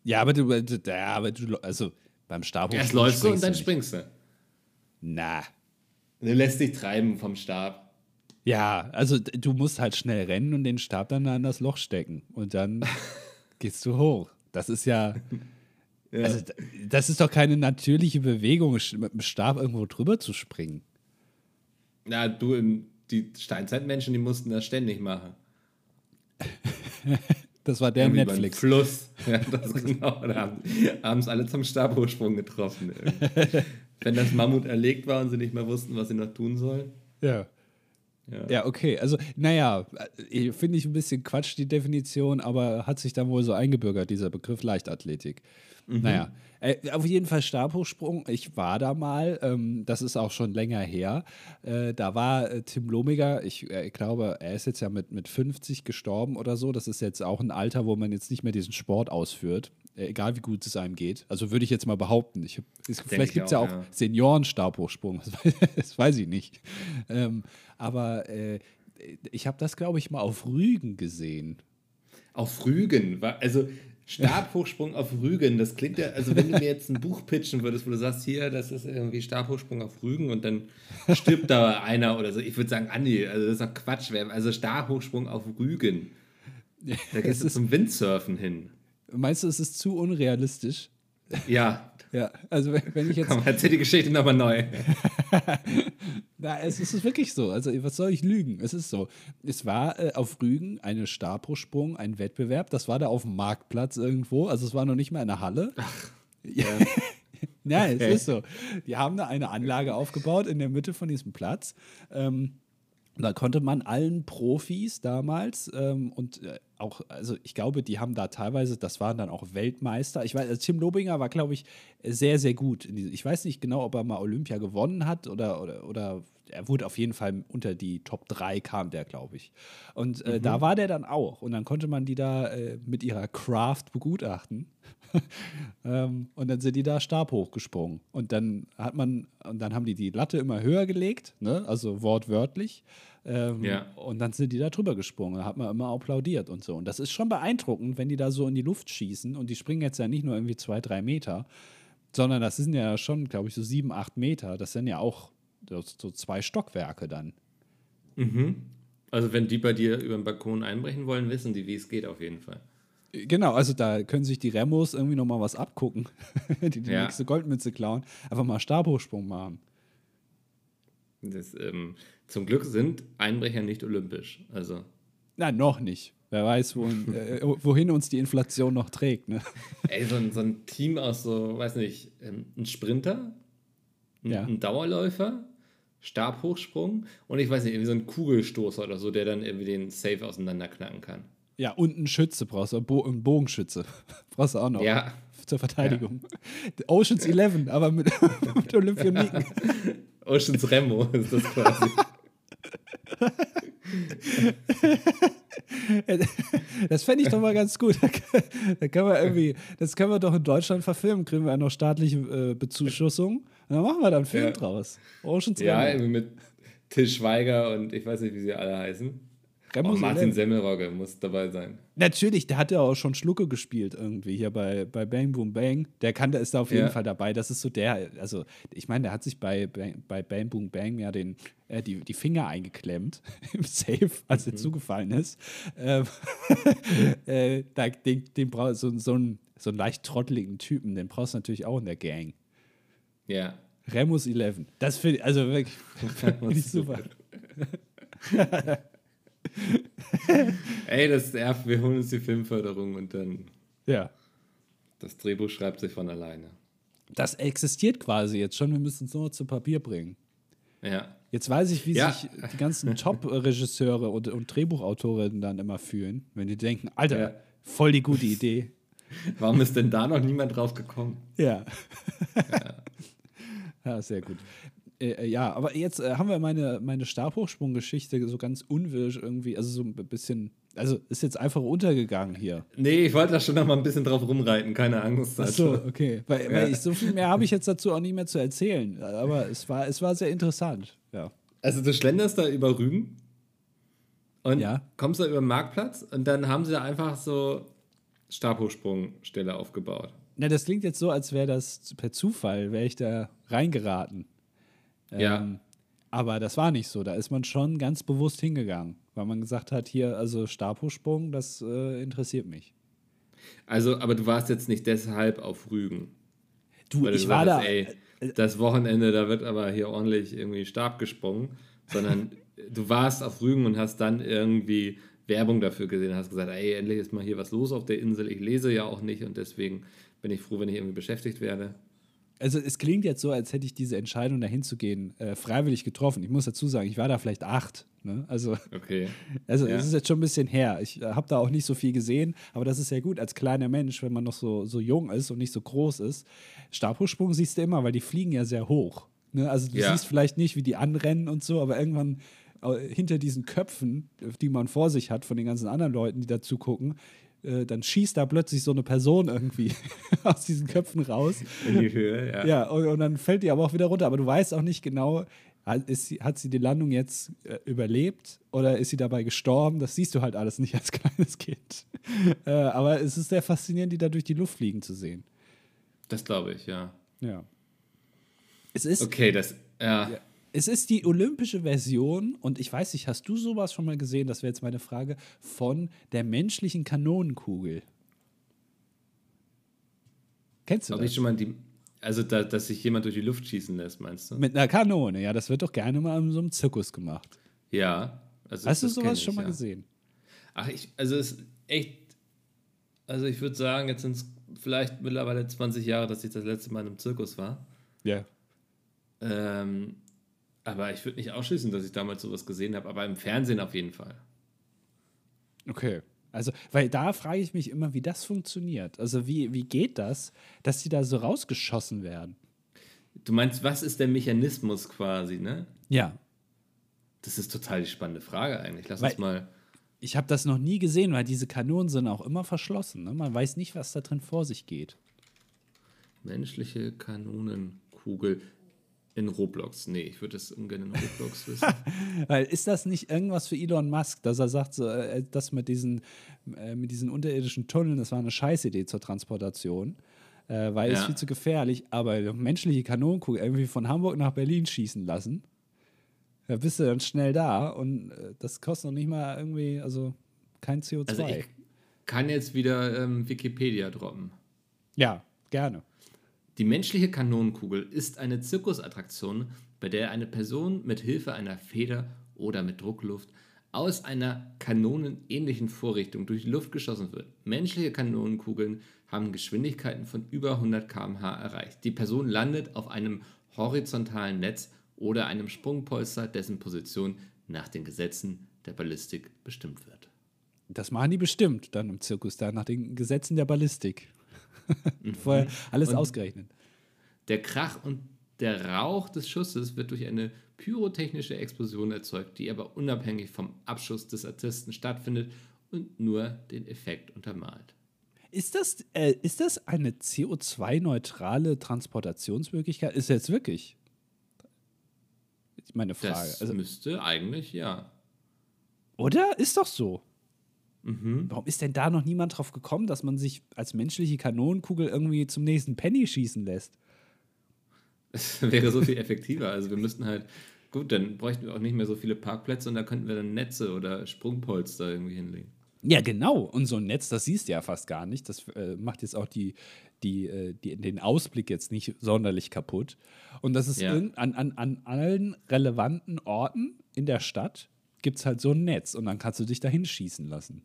Ja, aber du, ja, aber du, also beim Stabhochsprung. Erst läufst du und dann nicht. springst du. Na. Du lässt dich treiben vom Stab. Ja, also du musst halt schnell rennen und den Stab dann an das Loch stecken. Und dann (laughs) gehst du hoch. Das ist ja. (laughs) Ja. Also, das ist doch keine natürliche Bewegung, mit dem Stab irgendwo drüber zu springen. Na, du, die Steinzeitmenschen, die mussten das ständig machen. (laughs) Das war der Irgendwie Netflix. Fluss. (laughs) Ja, das genau. Da haben haben es alle zum Stabhochsprung getroffen. Wenn das Mammut erlegt war und sie nicht mehr wussten, was sie noch tun sollen. Ja. Ja. Ja, okay. Also, naja, äh, finde ich ein bisschen Quatsch, die Definition, aber hat sich dann wohl so eingebürgert, dieser Begriff Leichtathletik. Naja, äh, auf jeden Fall Stabhochsprung. Ich war da mal, ähm, das ist auch schon länger her. Äh, da war äh, Tim Lomiger, ich äh, glaube, er ist jetzt ja mit, mit 50 gestorben oder so. Das ist jetzt auch ein Alter, wo man jetzt nicht mehr diesen Sport ausführt. Äh, egal wie gut es einem geht. Also würde ich jetzt mal behaupten. Ich, es, vielleicht ich gibt es ja auch, ja. Senioren-Stabhochsprung. Das, (laughs) weiß- das weiß ich nicht. Ähm, aber äh, ich habe das, glaube ich, mal auf Rügen gesehen. Auf Rügen. Also Stabhochsprung auf Rügen. Das klingt ja, also wenn du mir jetzt ein Buch pitchen würdest, wo du sagst, hier, das ist irgendwie Stabhochsprung auf Rügen und dann stirbt da einer oder so. Ich würde sagen, Andi, also das ist doch Quatsch. Also Stabhochsprung auf Rügen. Da gehst (laughs) du zum Windsurfen hin. Meinst du, es ist zu unrealistisch? Ja, Ja, also wenn, ich jetzt. komm, erzähl die Geschichte nochmal neu. (laughs) Na, es ist wirklich so. Also, was soll ich lügen? Es ist so. Es war äh, auf Rügen eine Stabhochsprung, ein Wettbewerb. Das war da auf dem Marktplatz irgendwo. Also, es war noch nicht mal in der Halle. Ja, ja (laughs) Okay. es ist so. Die haben da eine Anlage aufgebaut in der Mitte von diesem Platz. Ähm, da konnte man allen Profis damals ähm, und äh, auch, also ich glaube, die haben da teilweise, das waren dann auch Weltmeister. Ich weiß, also Tim Lobinger war, glaube ich, sehr, sehr gut. In diese, ich weiß nicht genau, ob er mal Olympia gewonnen hat oder, oder, oder er wurde auf jeden Fall unter die Top 3 kam der, glaube ich. Und äh, da war der dann auch. Und dann konnte man die da äh, mit ihrer Craft begutachten. (laughs) ähm, und dann sind die da Stab hochgesprungen. Und dann hat man, und dann haben die die Latte immer höher gelegt, ne? also wortwörtlich. Ähm, Ja. Und dann sind die da drüber gesprungen. Da hat man immer applaudiert und so. Und das ist schon beeindruckend, wenn die da so in die Luft schießen. Und die springen jetzt ja nicht nur irgendwie zwei, drei Meter, sondern das sind ja schon, glaube ich, so sieben, acht Meter. Das sind ja auch so, zwei Stockwerke dann. Also wenn die bei dir über den Balkon einbrechen wollen, wissen die, wie es geht auf jeden Fall. Genau, also da können sich die Remos irgendwie noch mal was abgucken, (laughs) die die Ja. nächste Goldmünze klauen. Einfach mal Stabhochsprung machen. Das, ähm, zum Glück sind Einbrecher nicht olympisch. Also Na, noch nicht. Wer weiß, wohin, (laughs) äh, wohin uns die Inflation noch trägt. Ne? (laughs) Ey, so ein, so ein Team aus so, weiß nicht, ähm, ein Sprinter, ein, Ja. ein Dauerläufer, Stabhochsprung und ich weiß nicht, irgendwie so ein Kugelstoßer oder so, der dann irgendwie den Safe auseinanderknacken kann. Ja, und einen Schütze brauchst du, Bo einen Bogenschütze. (laughs) brauchst du auch noch. Ja. Zur Verteidigung. (laughs) Oceans 11, aber mit, (laughs) mit Olympioniken. Oceans Remo ist das quasi. Das fände ich doch mal ganz gut. Da können wir irgendwie, das können wir doch in Deutschland verfilmen, kriegen wir ja noch staatliche äh, Bezuschussung. Und dann machen wir da einen Film Ja. draus. Oceans ja, irgendwie mit Till Schweiger und ich weiß nicht, wie sie alle heißen. Ist Martin 11. Semmelrogge muss dabei sein. Natürlich, der hat ja auch schon Schlucke gespielt irgendwie hier bei, bei Bang Boom Bang. Der kann, der ist da auf jeden Ja. Fall dabei. Das ist so der, also ich meine, der hat sich bei, Bang- bei Bang Boom Bang ja den, äh, die, die Finger eingeklemmt (laughs) im Safe, als Mhm. er zugefallen ist. Ähm, (laughs) äh, da, den, den brauch, so, so, einen, so einen leicht trotteligen Typen, den brauchst du natürlich auch in der Gang. Ja. Remus 11. Das finde ich, also wirklich, (laughs) finde ich super. (laughs) Ey, das ja, wir holen uns die Filmförderung und dann Ja. das Drehbuch schreibt sich von alleine. Das existiert quasi jetzt schon, wir müssen es nur zu Papier bringen. Ja. Jetzt weiß ich, wie Ja. sich die ganzen (laughs) Top-Regisseure und, und Drehbuchautorinnen dann immer fühlen, wenn die denken, Alter, Ja. voll die gute Idee. Warum ist denn da noch niemand drauf gekommen? Ja. Ja, sehr gut. Äh, ja, aber jetzt äh, haben wir meine, meine Stabhochsprunggeschichte so ganz unwirsch irgendwie, also so ein bisschen, also ist jetzt einfach untergegangen hier. Nee, ich wollte da schon noch mal ein bisschen drauf rumreiten, keine Angst. Ach so, okay. Weil, ja. weil ich, so viel mehr habe ich jetzt dazu auch nicht mehr zu erzählen. Aber es war, es war sehr interessant, ja. Also du schlenderst da über Rügen und ja. kommst da über den Marktplatz und dann haben sie da einfach so Stabhochsprungstelle aufgebaut. Na, das klingt jetzt so, als wäre das per Zufall, wäre ich da reingeraten. Ja. Ähm, aber das war nicht so. Da ist man schon ganz bewusst hingegangen, weil man gesagt hat, hier, also Stabhochsprung, das äh, interessiert mich. Also, aber du warst jetzt nicht deshalb auf Rügen. Du, ich war da. Ey, äh, das Wochenende, da wird aber hier ordentlich irgendwie Stab gesprungen, sondern du warst auf Rügen und hast dann irgendwie Werbung dafür gesehen, hast gesagt, ey, endlich ist mal hier was los auf der Insel. Ich lese ja auch nicht und deswegen bin ich froh, wenn ich irgendwie beschäftigt werde. Also es klingt jetzt so, als hätte ich diese Entscheidung, dahin zu gehen, äh, freiwillig getroffen. Ich muss dazu sagen, ich war da vielleicht acht. Ne? Also, okay. (laughs) also ja. es ist jetzt schon ein bisschen her. Ich äh, habe da auch nicht so viel gesehen, aber das ist ja gut als kleiner Mensch, wenn man noch so, so jung ist und nicht so groß ist. Stabhochsprung siehst du immer, weil die fliegen ja sehr hoch. Ne? Also du ja. siehst vielleicht nicht, wie die anrennen und so, aber irgendwann äh, hinter diesen Köpfen, die man vor sich hat, von den ganzen anderen Leuten, die dazu gucken, äh, dann schießt da plötzlich so eine Person irgendwie (laughs) aus diesen Köpfen raus. In die Höhe, ja. Ja, und, und, dann fällt die aber auch wieder runter. Aber du weißt auch nicht genau, sie, hat sie die Landung jetzt äh, überlebt oder ist sie dabei gestorben? Das siehst du halt alles nicht als (laughs) kleines Kind. äh, aber es ist sehr faszinierend, die da durch die Luft fliegen zu sehen. Das glaube ich, ja. Ja. Es ist. Okay, das. ja. ja es ist die olympische Version, und ich weiß nicht, hast du sowas schon mal gesehen? Das wäre jetzt meine Frage, von der menschlichen Kanonenkugel. Kennst du Hab das? Ich schon mal die, also, da, dass sich jemand durch die Luft schießen lässt, meinst du? Mit einer Kanone, ja, das wird doch gerne mal in so einem Zirkus gemacht. Ja. Also Hast du sowas ich, schon mal ja. gesehen? Ach, ich, also es ist echt, also ich würde sagen, jetzt sind es vielleicht mittlerweile 20 Jahre, dass ich das letzte Mal in einem Zirkus war. Ja. Ähm, aber ich würde nicht ausschließen, dass ich damals sowas gesehen habe, aber im Fernsehen auf jeden Fall. Okay. Also, weil da frage ich mich immer, wie das funktioniert. Also, wie, wie geht das, dass die da so rausgeschossen werden? Du meinst, was ist der Mechanismus quasi, ne? Ja. Das ist total die spannende Frage eigentlich. Lass weil uns mal. Ich habe das noch nie gesehen, weil diese Kanonen sind auch immer verschlossen. Ne? Man weiß nicht, was da drin vor sich geht. Menschliche Kanonenkugel. In Roblox. Nee, ich würde es ungern in Roblox (laughs) wissen. Weil ist das nicht irgendwas für Elon Musk, dass er sagt, so, äh, das mit diesen, äh, mit diesen unterirdischen Tunneln, das war eine Scheißidee zur Transportation. Äh, weil ja. ist viel zu gefährlich, aber menschliche Kanonenkugel irgendwie von Hamburg nach Berlin schießen lassen. Da bist du dann schnell da und äh, das kostet noch nicht mal irgendwie, also kein CO2. Also ich kann jetzt wieder ähm, Wikipedia droppen. Ja, gerne. Die menschliche Kanonenkugel ist eine Zirkusattraktion, bei der eine Person mit Hilfe einer Feder oder mit Druckluft aus einer kanonenähnlichen Vorrichtung durch die Luft geschossen wird. Menschliche Kanonenkugeln haben Geschwindigkeiten von über 100 km/h erreicht. Die Person landet auf einem horizontalen Netz oder einem Sprungpolster, dessen Position nach den Gesetzen der Ballistik bestimmt wird. Das machen die bestimmt dann im Zirkus da nach den Gesetzen der Ballistik. (laughs) Vorher alles und ausgerechnet. Der Krach und der Rauch des Schusses wird durch eine pyrotechnische Explosion erzeugt, die aber unabhängig vom Abschuss des Artisten stattfindet und nur den Effekt untermalt. Ist das, äh, ist das eine CO2-neutrale Transportationsmöglichkeit? Ist jetzt wirklich? Meine Frage. Das also, müsste eigentlich, ja. Oder? Ist doch so. Mhm. Warum ist denn da noch niemand drauf gekommen, dass man sich als menschliche Kanonenkugel irgendwie zum nächsten Penny schießen lässt? Es (laughs) wäre so viel effektiver. Also wir müssten halt, gut, dann bräuchten wir auch nicht mehr so viele Parkplätze und da könnten wir dann Netze oder Sprungpolster irgendwie hinlegen. Ja, genau. Und so ein Netz, das siehst du ja fast gar nicht. Das äh, macht jetzt auch die, die, äh, die, den Ausblick jetzt nicht sonderlich kaputt. Und das ist ja. an, an, an allen relevanten Orten in der Stadt gibt es halt so ein Netz und dann kannst du dich da hinschießen lassen.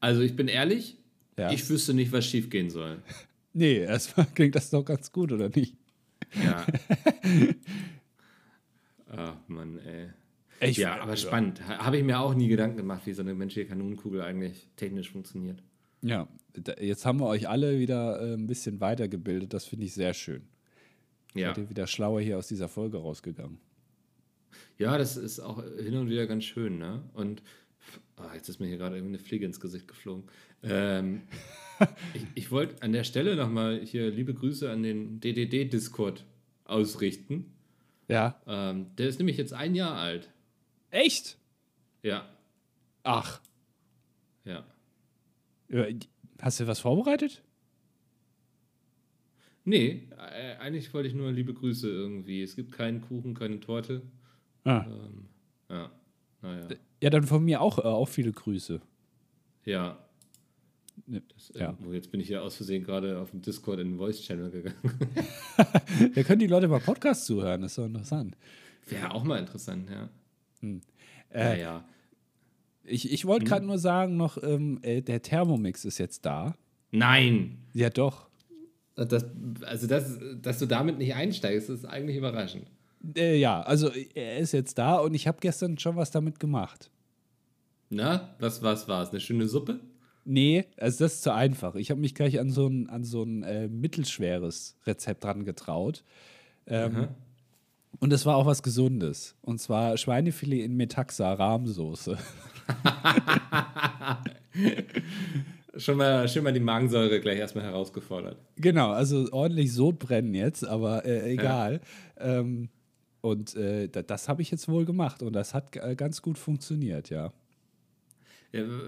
Also ich bin ehrlich, ja. ich wüsste nicht, was schief gehen soll. (laughs) nee, erstmal klingt das doch ganz gut, oder nicht? Ja. Ach (laughs) Mann, ey. Ich, ja, aber also, spannend. Habe ich mir auch nie Gedanken gemacht, wie so eine menschliche Kanonenkugel eigentlich technisch funktioniert. Ja, jetzt haben wir euch alle wieder äh, ein bisschen weitergebildet. Das finde ich sehr schön. Ja. Seid ihr wieder schlauer hier aus dieser Folge rausgegangen. Ja, das ist auch hin und wieder ganz schön, ne? Und oh, jetzt ist mir hier gerade eine Fliege ins Gesicht geflogen. Ähm, (laughs) ich, ich wollte an der Stelle nochmal hier liebe Grüße an den DDD-Discord ausrichten. Ja. Ähm, der ist nämlich jetzt ein Jahr alt. Echt? Ja. Ach. Ja. Hast du was vorbereitet? Nee, äh, eigentlich wollte ich nur liebe Grüße irgendwie. Es gibt keinen Kuchen, keine Torte. Ah. Ähm, ja, naja. Ja, dann von mir auch, äh, auch viele Grüße. Ja. Das, äh, ja. Jetzt bin ich ja aus Versehen gerade auf dem Discord in den Voice-Channel gegangen. (laughs) da können die Leute mal Podcasts zuhören, das ist doch interessant. Wäre auch mal interessant, ja. Hm. Äh, ja. Ich, ich wollte hm. gerade nur sagen, noch, ähm, äh, der Thermomix ist jetzt da. Nein. Ja, doch. Das, also, das, dass du damit nicht einsteigst, ist eigentlich überraschend. Äh, ja, also er ist jetzt da und ich habe gestern schon was damit gemacht. Na, was was war's? Eine schöne Suppe? Nee, also das ist zu einfach. Ich habe mich gleich an so ein, an so ein äh, mittelschweres Rezept dran getraut. Ähm, und es war auch was Gesundes. Und zwar Schweinefilet in Metaxa Rahmsoße. (laughs) schon, mal, schon mal die Magensäure gleich erstmal herausgefordert. Genau, also ordentlich Sodbrennen jetzt, aber äh, egal. Ja. Ähm, und äh, das habe ich jetzt wohl gemacht und das hat äh, ganz gut funktioniert, ja.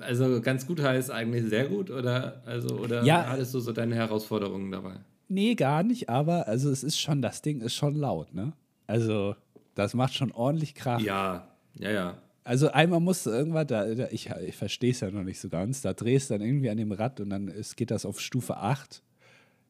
Also ganz gut heißt eigentlich sehr gut oder also oder ja, hattest du so deine Herausforderungen dabei? Nee, gar nicht, aber also es ist schon, das Ding ist schon laut, ne? Also, das macht schon ordentlich Krach. Ja, ja, ja. Also einmal musst du irgendwas, da, da ich, ich verstehe es ja noch nicht so ganz, da drehst du dann irgendwie an dem Rad und dann ist, geht das auf Stufe 8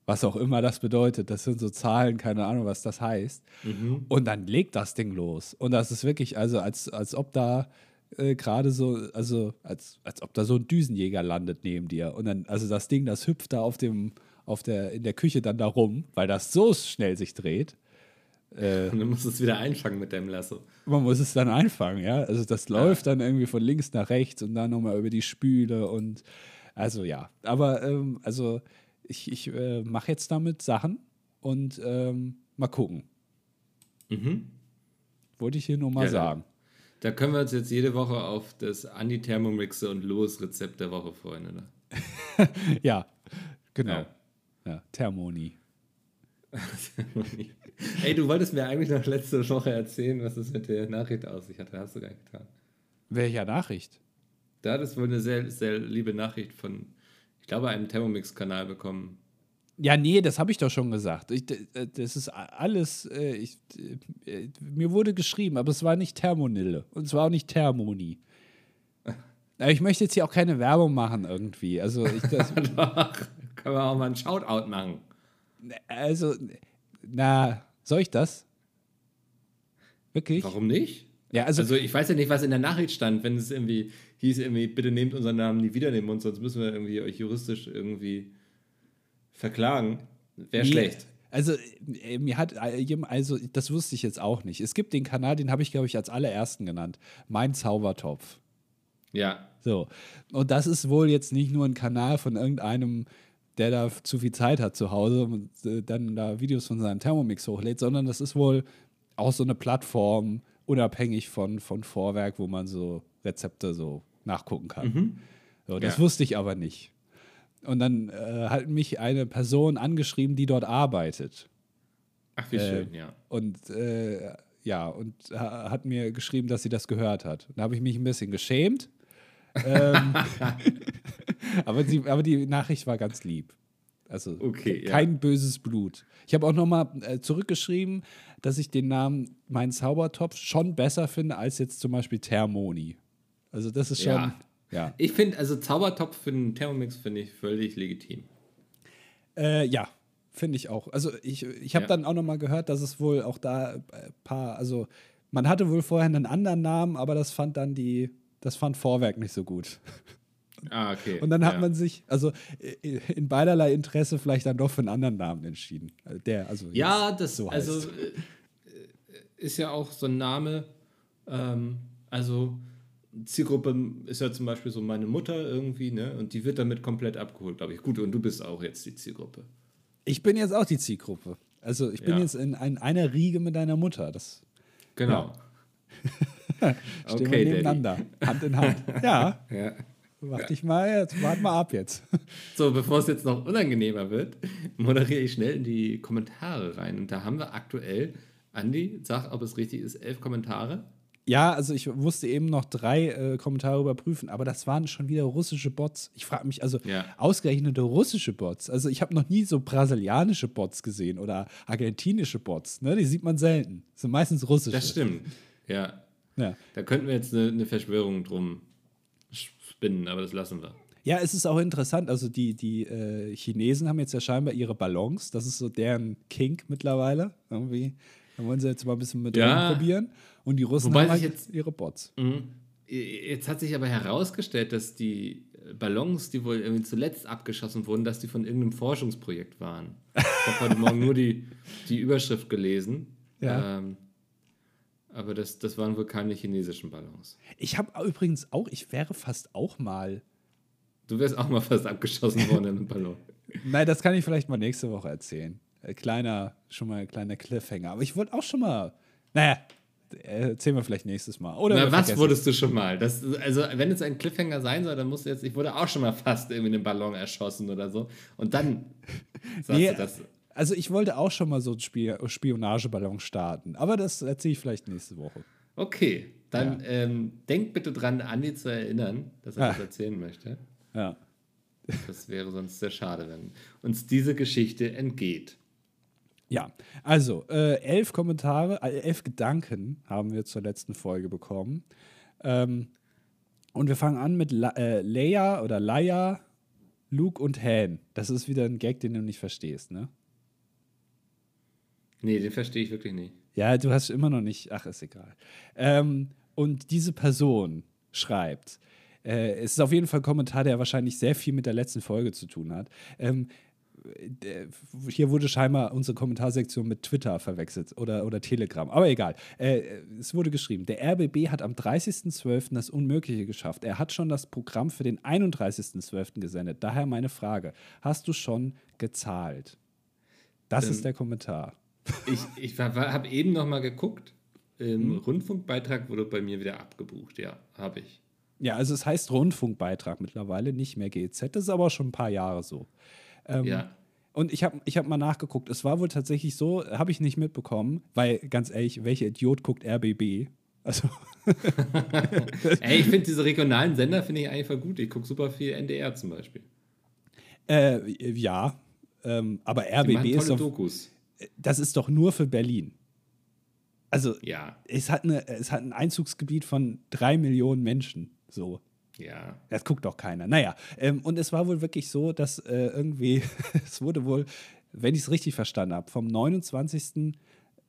was auch immer das bedeutet. Das sind so Zahlen, keine Ahnung, was das heißt. Mhm. Und dann legt das Ding los. Und das ist wirklich, also als, als ob da äh, gerade so, also als, als ob da so ein Düsenjäger landet neben dir. Und dann, also das Ding, das hüpft da auf dem, auf der, in der Küche dann da rum, weil das so schnell sich dreht. Äh, und dann musst du es wieder einfangen mit deinem Lasso. Man muss es dann einfangen, ja. Also das läuft ja. dann irgendwie von links nach rechts und dann nochmal über die Spüle und also ja. Aber ähm, also ich, ich äh, mache jetzt damit Sachen und ähm, mal gucken. Mhm. Wollte ich hier nur mal ja, sagen. Da, da, können wir uns jetzt jede Woche auf das Anti-Thermomixe und Los-Rezept der Woche freuen, oder? (laughs) ja, genau. Ja, ja Thermoni. (laughs) Ey, du wolltest mir eigentlich noch letzte Woche erzählen, was es mit der Nachricht aus sich hatte. Hast du gar nicht getan. Welcher Nachricht? Da, das wohl eine sehr, sehr liebe Nachricht von ich glaube, einen Thermomix-Kanal bekommen. Ja, nee, das habe ich doch schon gesagt. Ich, das ist alles, äh, ich, äh, mir wurde geschrieben, aber es war nicht Thermonille und es war auch nicht Thermoni. (laughs) Aber ich möchte jetzt hier auch keine Werbung machen irgendwie. Also ich, (laughs) das, doch, können wir auch mal einen Shoutout machen. Also, na, soll ich das? Wirklich? Warum nicht? Ja, also, also ich weiß ja nicht, was in der Nachricht stand, wenn es irgendwie hieß irgendwie, bitte nehmt unseren Namen nie wieder in den Mund, sonst müssen wir irgendwie euch juristisch irgendwie verklagen. Wäre nee, schlecht. Also, äh, mir hat, äh, also, das wusste ich jetzt auch nicht. Es gibt den Kanal, den habe ich, glaube ich, als allerersten genannt. Mein Zaubertopf. Ja. So. Und das ist wohl jetzt nicht nur ein Kanal von irgendeinem, der da zu viel Zeit hat zu Hause und äh, dann da Videos von seinem Thermomix hochlädt, sondern das ist wohl auch so eine Plattform, unabhängig von, von Vorwerk, wo man so Rezepte so nachgucken kann. Mhm. So, das ja. wusste ich aber nicht. Und dann äh, hat mich eine Person angeschrieben, die dort arbeitet. Ach, wie äh, schön, ja. Und äh, ja, und hat mir geschrieben, dass sie das gehört hat. Da habe ich mich ein bisschen geschämt. ähm, (laughs) (laughs) aber, sie, aber die Nachricht war ganz lieb. Also okay, kein ja. böses Blut. Ich habe auch nochmal äh, zurückgeschrieben, dass ich den Namen Mein Zaubertopf schon besser finde als jetzt zum Beispiel Thermoni. Also das ist schon. Ja. Ja. Ich finde, also Zaubertopf für einen Thermomix finde ich völlig legitim. Äh, ja, finde ich auch. Also ich, ich habe ja. dann auch noch mal gehört, dass es wohl auch da ein äh, paar, also man hatte wohl vorher einen anderen Namen, aber das fand dann die, das fand Vorwerk nicht so gut. (laughs) Ah, okay. Und dann hat ja. man sich, also in beiderlei Interesse vielleicht dann doch für einen anderen Namen entschieden. Der, also ja, das so also äh, ist ja auch so ein Name, ähm, also Zielgruppe ist ja zum Beispiel so meine Mutter irgendwie, ne? Und die wird damit komplett abgeholt, glaube ich. Gut, und du bist auch jetzt die Zielgruppe. Ich bin jetzt auch die Zielgruppe. Also ich bin Ja. jetzt in, in einer Riege mit deiner Mutter. Das Genau. (laughs) stehen Okay, wir nebeneinander, Hand in Hand. Ja, (laughs) Ja. warte ich mal, jetzt warte mal ab jetzt. So, bevor es jetzt noch unangenehmer wird, (laughs) moderiere ich schnell in die Kommentare rein. Und da haben wir aktuell, Andi, sag, ob es richtig ist, elf Kommentare. Ja, also ich musste eben noch drei äh, Kommentare überprüfen, aber das waren schon wieder russische Bots. Ich frage mich, also Ja. ausgerechnete russische Bots. Also ich habe noch nie so brasilianische Bots gesehen oder argentinische Bots. Ne? Die sieht man selten. Das sind meistens russische. Das stimmt. Ja. Ja. Da könnten wir jetzt eine, eine Verschwörung drum spinnen, aber das lassen wir. Ja, es ist auch interessant. Also die, die äh, Chinesen haben jetzt ja scheinbar ihre Ballons. Das ist so deren Kink mittlerweile. Irgendwie. Da wollen sie jetzt mal ein bisschen mit Ja. probieren. Und die Russen Wobei haben halt jetzt- ihre Bots. Mhm. Jetzt hat sich aber herausgestellt, dass die Ballons, die wohl irgendwie zuletzt abgeschossen wurden, dass die von irgendeinem Forschungsprojekt waren. Ich habe heute Morgen nur die, die Überschrift gelesen. Ja. Ähm, aber das, das waren wohl keine chinesischen Ballons. Ich habe übrigens auch, ich wäre fast auch mal. Du wärst auch mal fast abgeschossen worden in einem Ballon. (laughs) Nein, das kann ich vielleicht mal nächste Woche erzählen. Äh, kleiner, schon mal ein kleiner Cliffhanger. Aber ich wollte auch schon mal. Naja, äh, erzählen wir vielleicht nächstes Mal. Oder Na, was wurdest du schon mal? Das, also, wenn es ein Cliffhanger sein soll, dann musst du jetzt, ich wurde auch schon mal fast irgendwie in einem Ballon erschossen oder so. Und dann (laughs) sagst Nee, du das. Also ich wollte auch schon mal so einen Spiel Spionageballon starten. Aber das erzähle ich vielleicht nächste Woche. Okay, dann ähm, denk bitte dran, Andi zu erinnern, dass er Ah. das erzählen möchte. Ja. Das wäre sonst sehr schade, wenn uns diese Geschichte entgeht. Ja, also äh, elf Kommentare, äh, elf Gedanken haben wir zur letzten Folge bekommen. Ähm, und wir fangen an mit La äh, Leia oder Leia, Luke und Han. Das ist wieder ein Gag, den du nicht verstehst, ne? Nee, den verstehe ich wirklich nicht. Ja, du hast immer noch nicht. Ach, ist egal. Ähm, und diese Person schreibt, äh, es ist auf jeden Fall ein Kommentar, der wahrscheinlich sehr viel mit der letzten Folge zu tun hat. Ähm, hier wurde scheinbar unsere Kommentarsektion mit Twitter verwechselt oder, oder Telegram. Aber egal. Äh, es wurde geschrieben, der RBB hat am 30.12. das Unmögliche geschafft. Er hat schon das Programm für den 31.12. gesendet. Daher meine Frage, hast du schon gezahlt? Das Ähm, ist der Kommentar. Ich, ich habe eben noch mal geguckt. Im Rundfunkbeitrag wurde bei mir wieder abgebucht. Ja, habe ich. Ja, also es heißt Rundfunkbeitrag mittlerweile, nicht mehr GEZ. Das ist aber schon ein paar Jahre so. Ähm, ja. Und ich habe ich hab mal nachgeguckt. Es war wohl tatsächlich so, habe ich nicht mitbekommen, weil ganz ehrlich, welcher Idiot guckt RBB? Also, (laughs) Ey, ich finde diese regionalen Sender finde ich einfach gut. Ich gucke super viel NDR zum Beispiel. äh, ja, ähm, aber RBB ist doch, Dokus. das ist doch nur für Berlin. Also, Ja, es hat, eine, es hat ein Einzugsgebiet von drei Millionen Menschen. So. Ja. Das guckt doch keiner. Naja, ähm, und es war wohl wirklich so, dass äh, irgendwie, (laughs) es wurde wohl, wenn ich es richtig verstanden habe, vom 29.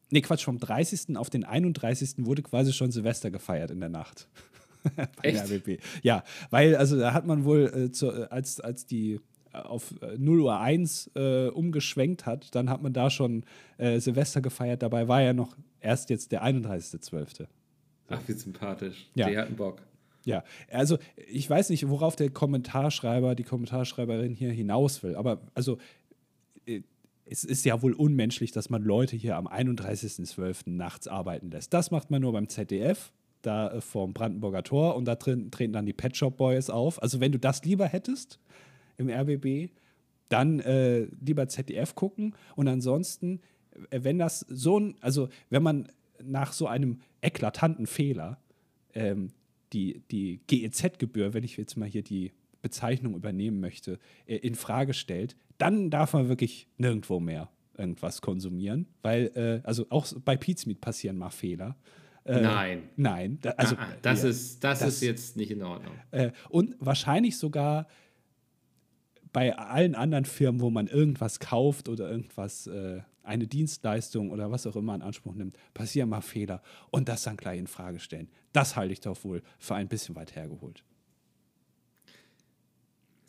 Nee, Quatsch, vom 30. auf den 31. wurde quasi schon Silvester gefeiert in der Nacht. (laughs) Bei Echt? der RBB. Ja, weil, also da hat man wohl, äh, zu, äh, als, als die äh, auf äh, 0 Uhr 1 äh, umgeschwenkt hat, dann hat man da schon äh, Silvester gefeiert. Dabei war ja noch erst jetzt der 31.12. Ach, wie sympathisch. Ja. Die hatten Bock. Ja, also ich weiß nicht, worauf der Kommentarschreiber, die Kommentarschreiberin hier hinaus will, aber also äh, es ist ja wohl unmenschlich, dass man Leute hier am 31.12. nachts arbeiten lässt. Das macht man nur beim ZDF, da äh, vorm Brandenburger Tor und da drin treten dann die Pet Shop Boys auf. Also wenn du das lieber hättest im RBB, dann äh, lieber ZDF gucken und ansonsten, äh, wenn das so ein, also wenn man nach so einem eklatanten Fehler ähm, die, die GEZ-Gebühr, wenn ich jetzt mal hier die Bezeichnung übernehmen möchte, äh, in Frage stellt, dann darf man wirklich nirgendwo mehr irgendwas konsumieren, weil, äh, also auch bei Pizmeet passieren mal Fehler. Äh, Nein. Nein, da, also ah, ah, das, ja, ist, das, das- ist jetzt nicht in Ordnung. äh, und wahrscheinlich sogar bei allen anderen Firmen, wo man irgendwas kauft oder irgendwas, äh, eine Dienstleistung oder was auch immer in Anspruch nimmt, passieren mal Fehler und das dann gleich in Frage stellen. Das halte ich doch wohl für ein bisschen weit hergeholt.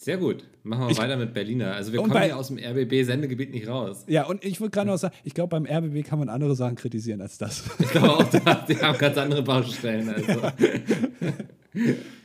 Sehr gut. Machen wir Ich- weiter mit Berliner. Also wir kommen bei- hier aus dem RBB-Sendegebiet nicht raus. Ja, und ich wollte gerade noch sagen, ich glaube, beim RBB kann man andere Sachen kritisieren als das. Ich glaube auch, (laughs) die haben ganz andere Baustellen. Also. (laughs)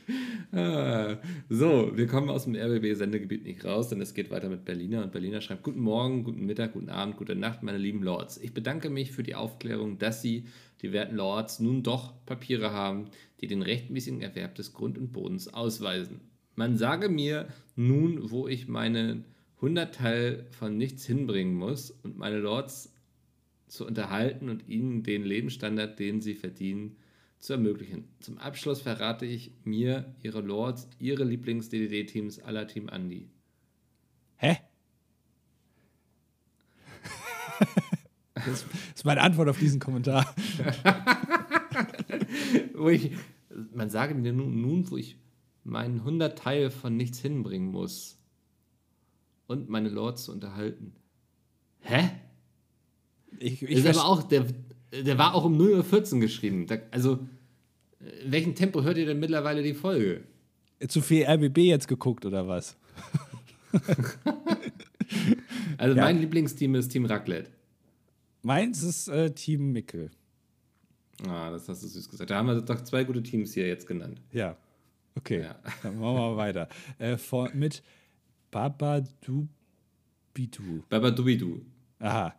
Ah, so, wir kommen aus dem RBB-Sendegebiet nicht raus, denn es geht weiter mit Berliner. Und Berliner schreibt: Guten Morgen, guten Mittag, guten Abend, gute Nacht, meine lieben Lords. Ich bedanke mich für die Aufklärung, dass Sie, die werten Lords, nun doch Papiere haben, die den rechtmäßigen Erwerb des Grund und Bodens ausweisen. Man sage mir nun, wo ich meinen Hundertteil von nichts hinbringen muss und meine Lords zu unterhalten und ihnen den Lebensstandard, den sie verdienen, zu ermöglichen. Zum Abschluss verrate ich mir, ihre Lords, ihre Lieblings-DDD-Teams aller Team Andy. Hä? das ist meine Antwort auf diesen Kommentar. (laughs) wo ich, man sage mir nun, nun, wo ich meinen Hundertteil von nichts hinbringen muss und meine Lords zu unterhalten. Hä? Ich, ich ist aber auch, der, der war auch um 0.14 Uhr geschrieben. Da, also, in welchem Tempo hört ihr denn mittlerweile die Folge? Zu viel RBB jetzt geguckt oder was? (laughs) also, ja. mein Lieblingsteam ist Team Raclette. Meins ist äh, Team Mickel. Ah, das hast du süß gesagt. Da haben wir doch zwei gute Teams hier jetzt genannt. Ja. Okay. Ja. (laughs) Dann machen wir weiter. Äh, vor, mit Babadubidu. Babadubidu. Aha.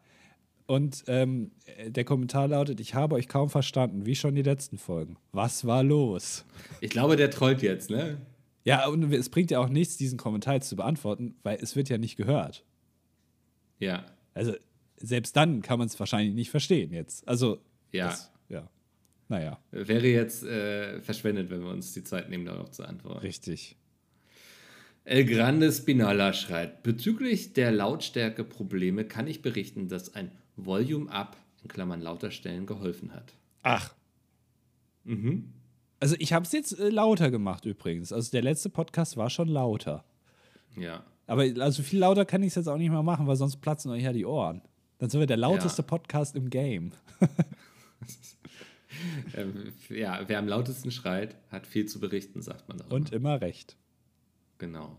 Und ähm, der Kommentar lautet: Ich habe euch kaum verstanden, wie schon die letzten Folgen. Was war los? Ich glaube, der trollt jetzt, ne? Ja, und es bringt ja auch nichts, diesen Kommentar jetzt zu beantworten, weil es wird ja nicht gehört. Ja. Also, selbst dann kann man es wahrscheinlich nicht verstehen jetzt. Also, ja. Das, ja. Naja. Wäre jetzt äh, verschwendet, wenn wir uns die Zeit nehmen, darauf zu antworten. Richtig. El Grande Spinala schreit: Bezüglich der Lautstärke-Probleme kann ich berichten, dass ein Volume Up, in Klammern lauter stellen, geholfen hat. Ach. Mhm. Also ich habe es jetzt äh, lauter gemacht übrigens. Also der letzte Podcast war schon lauter. Ja. Aber also viel lauter kann ich es jetzt auch nicht mehr machen, weil sonst platzen euch ja die Ohren. Dann sind wir der lauteste ja. Podcast im Game. (laughs) ähm, ja, wer am lautesten schreit, hat viel zu berichten, sagt man. Auch Und immer recht. Genau.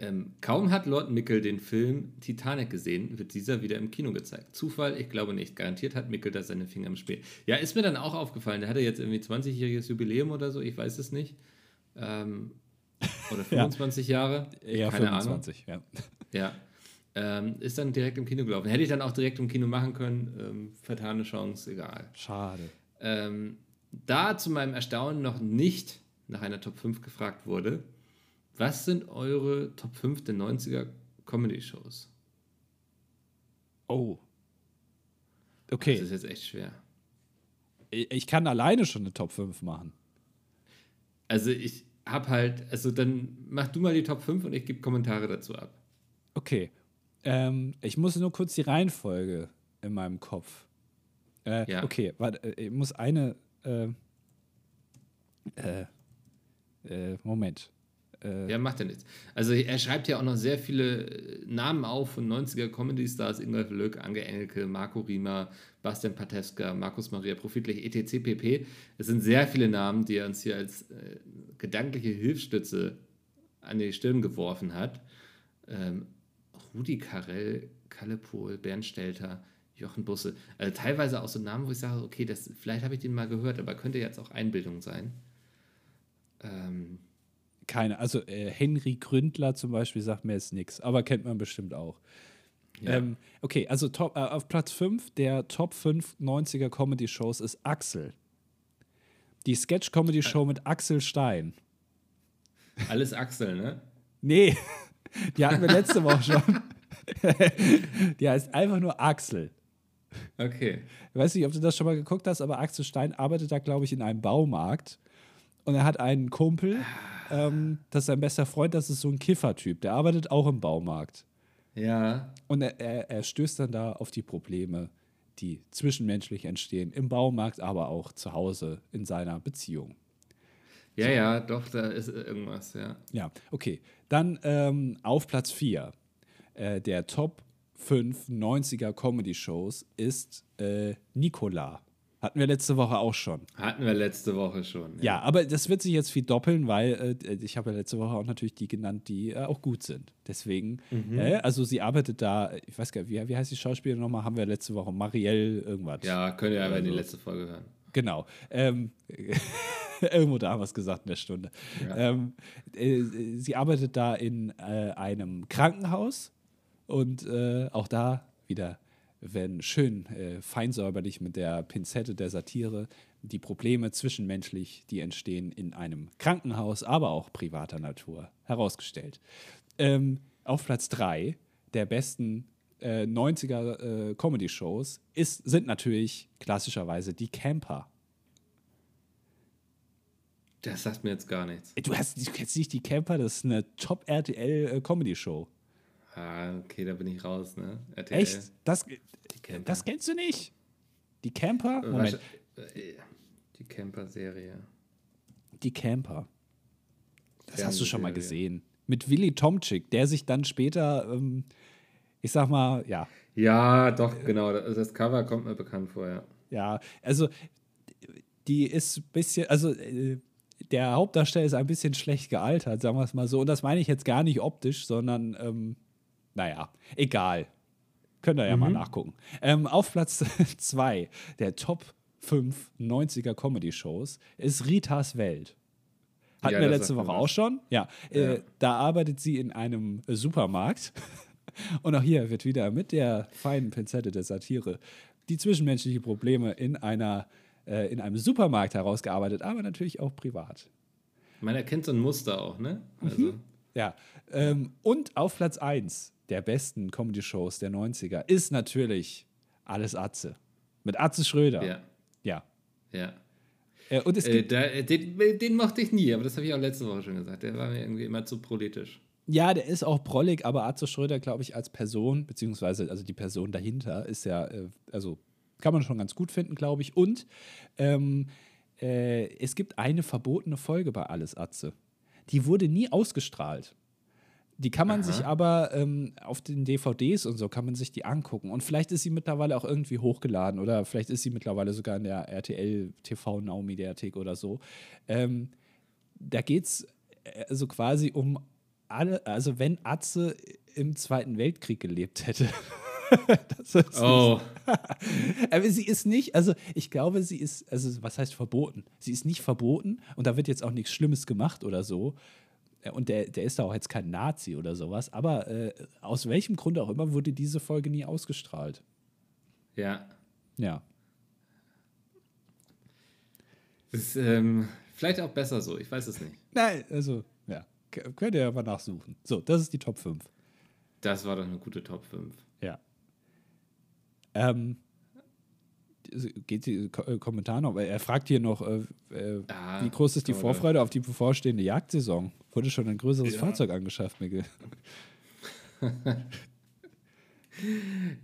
Ähm, kaum hat Lord Mickel den Film Titanic gesehen, wird dieser wieder im Kino gezeigt. Zufall? Ich glaube nicht. Garantiert hat Mickel da seine Finger im Spiel. Ja, ist mir dann auch aufgefallen. Der hatte jetzt irgendwie 20-jähriges Jubiläum oder so, ich weiß es nicht. Ähm, oder 25 (laughs) ja. Jahre. Ja, Keine 25, Ahnung. ja. (laughs) Ja. Ähm, ist dann direkt im Kino gelaufen. Hätte ich dann auch direkt im Kino machen können. Ähm, vertane Chance, egal. Schade. Ähm, da zu meinem Erstaunen noch nicht nach einer Top 5 gefragt wurde, was sind eure Top 5 der 90er Comedy-Shows? Oh. Okay. Das ist jetzt echt schwer. Ich kann alleine schon eine Top 5 machen. Also ich hab halt, also dann mach du mal die Top 5 und ich gebe Kommentare dazu ab. Okay. Ähm, ich muss nur kurz die Reihenfolge in meinem Kopf. Äh, ja. Okay, warte, äh, ich muss eine. Äh, äh, äh Moment. Äh ja, macht ja nichts. Also er schreibt ja auch noch sehr viele äh, Namen auf von 90er Comedy-Stars, Ingolf Lück, Ange Engelke, Marco Riemer, Bastian Pateska, Markus Maria Profitlich, etc. pp. Es sind sehr viele Namen, die er uns hier als äh, gedankliche Hilfsstütze an die Stirn geworfen hat. Ähm, Rudi Karel, Kalle Pohl, Bernd Stelter, Jochen Busse. Also teilweise auch so Namen, wo ich sage, okay, das, vielleicht habe ich den mal gehört, aber könnte jetzt auch Einbildung sein. Ähm, keine, also äh, Henry Gründler zum Beispiel sagt mir jetzt nichts, aber kennt man bestimmt auch. Ja. Ähm, okay, also top, äh, auf Platz 5 der Top 5 90er Comedy-Shows ist Axel. Die Sketch-Comedy-Show mit Axel Stein. Alles Axel, ne? Nee, (laughs) die hatten wir letzte Woche schon. (laughs) die heißt einfach nur Axel. Okay. Ich weiß nicht, ob du das schon mal geguckt hast, aber Axel Stein arbeitet da, glaube ich, in einem Baumarkt. Und er hat einen Kumpel, ähm, das ist sein bester Freund, das ist so ein Kiffertyp, der arbeitet auch im Baumarkt. Ja. Und er, er, er stößt dann da auf die Probleme, die zwischenmenschlich entstehen, im Baumarkt, aber auch zu Hause in seiner Beziehung. Ja, so. ja, doch, da ist irgendwas, ja. Ja, okay. Dann ähm, auf Platz 4 äh, der Top 5 90er Comedy-Shows ist äh, Nicola. Hatten wir letzte Woche auch schon. Hatten wir letzte Woche schon. Ja, ja aber das wird sich jetzt viel doppeln, weil äh, ich habe ja letzte Woche auch natürlich die genannt, die äh, auch gut sind. Deswegen, mhm. äh, also sie arbeitet da, ich weiß gar nicht, wie, wie heißt die Schauspielerin nochmal? Haben wir letzte Woche Marielle irgendwas. Ja, könnt ihr aber in die letzte Folge hören. Genau. Ähm, (laughs) Irgendwo da haben wir es gesagt in der Stunde. Ja. Ähm, äh, sie arbeitet da in äh, einem Krankenhaus und äh, auch da wieder wenn schön äh, feinsäuberlich mit der Pinzette der Satire die Probleme zwischenmenschlich, die entstehen in einem Krankenhaus, aber auch privater Natur, herausgestellt. Ähm, auf Platz 3 der besten äh, 90er äh, Comedy-Shows sind natürlich klassischerweise die Camper. Das sagt mir jetzt gar nichts. Du, hast, du kennst nicht die Camper, das ist eine Top-RTL-Comedy-Show. Äh, ah, okay, da bin ich raus, ne? RTL. Echt? Das, das kennst du nicht? Die Camper? Äh, Moment. Äh, die Camper-Serie. Die Camper. Das hast du schon mal gesehen. Mit Willy Tomczyk, der sich dann später, ähm, ich sag mal, ja. Ja, doch, genau. Das Cover kommt mir bekannt vor, ja. Ja, also die ist ein bisschen, also äh, der Hauptdarsteller ist ein bisschen schlecht gealtert, sagen wir es mal so. Und das meine ich jetzt gar nicht optisch, sondern, ähm, naja, egal. Könnt ihr ja mhm. mal nachgucken. Ähm, auf Platz (laughs) 2 der Top 5 90er Comedy-Shows ist Ritas Welt. Hatten ja, wir letzte Woche auch schon. Ja, ja. Äh, da arbeitet sie in einem Supermarkt. (laughs) Und auch hier wird wieder mit der feinen Pinzette der Satire die zwischenmenschlichen Probleme in, einer, äh, in einem Supermarkt herausgearbeitet, aber natürlich auch privat. Man erkennt so ein Muster auch, ne? Mhm. Also. Mhm. Ja. Ähm, und auf Platz 1 der besten Comedy-Shows der 90er ist natürlich Alles Atze. Mit Atze Schröder. Ja. Ja. Ja. Äh, und es äh, da, äh, den, den, mochte ich nie, aber das habe ich auch letzte Woche schon gesagt. Der war mir irgendwie immer zu politisch. Ja, der ist auch prollig, aber Atze Schröder, glaube ich, als Person, beziehungsweise also die Person dahinter, ist ja, äh, also kann man schon ganz gut finden, glaube ich. Und ähm, äh, es gibt eine verbotene Folge bei Alles Atze. Die wurde nie ausgestrahlt. Die kann man Aha. sich aber ähm, auf den DVDs und so kann man sich die angucken. Und vielleicht ist sie mittlerweile auch irgendwie hochgeladen oder vielleicht ist sie mittlerweile sogar in der RTL TV Now Mediathek oder so. Ähm, da geht es äh, also quasi um alle, also wenn Atze im Zweiten Weltkrieg gelebt hätte. (laughs) oh. (laughs) Aber sie ist nicht, also ich glaube, sie ist, also was heißt verboten? Sie ist nicht verboten und da wird jetzt auch nichts Schlimmes gemacht oder so, und der, der ist da auch jetzt kein Nazi oder sowas, aber äh, aus welchem Grund auch immer wurde diese Folge nie ausgestrahlt. Ja. Ja. Ist ähm, vielleicht auch besser so, ich weiß es nicht. Nein, also, ja. Könnt ihr aber nachsuchen. So, das ist die Top 5. Das war doch eine gute Top 5. Ja. Ähm, geht die äh, Kommentar noch, weil er fragt hier noch, äh, äh, ah, wie groß ist die Vorfreude auf die bevorstehende Jagdsaison? Wurde schon ein größeres ja. Fahrzeug angeschafft, Miguel? (laughs)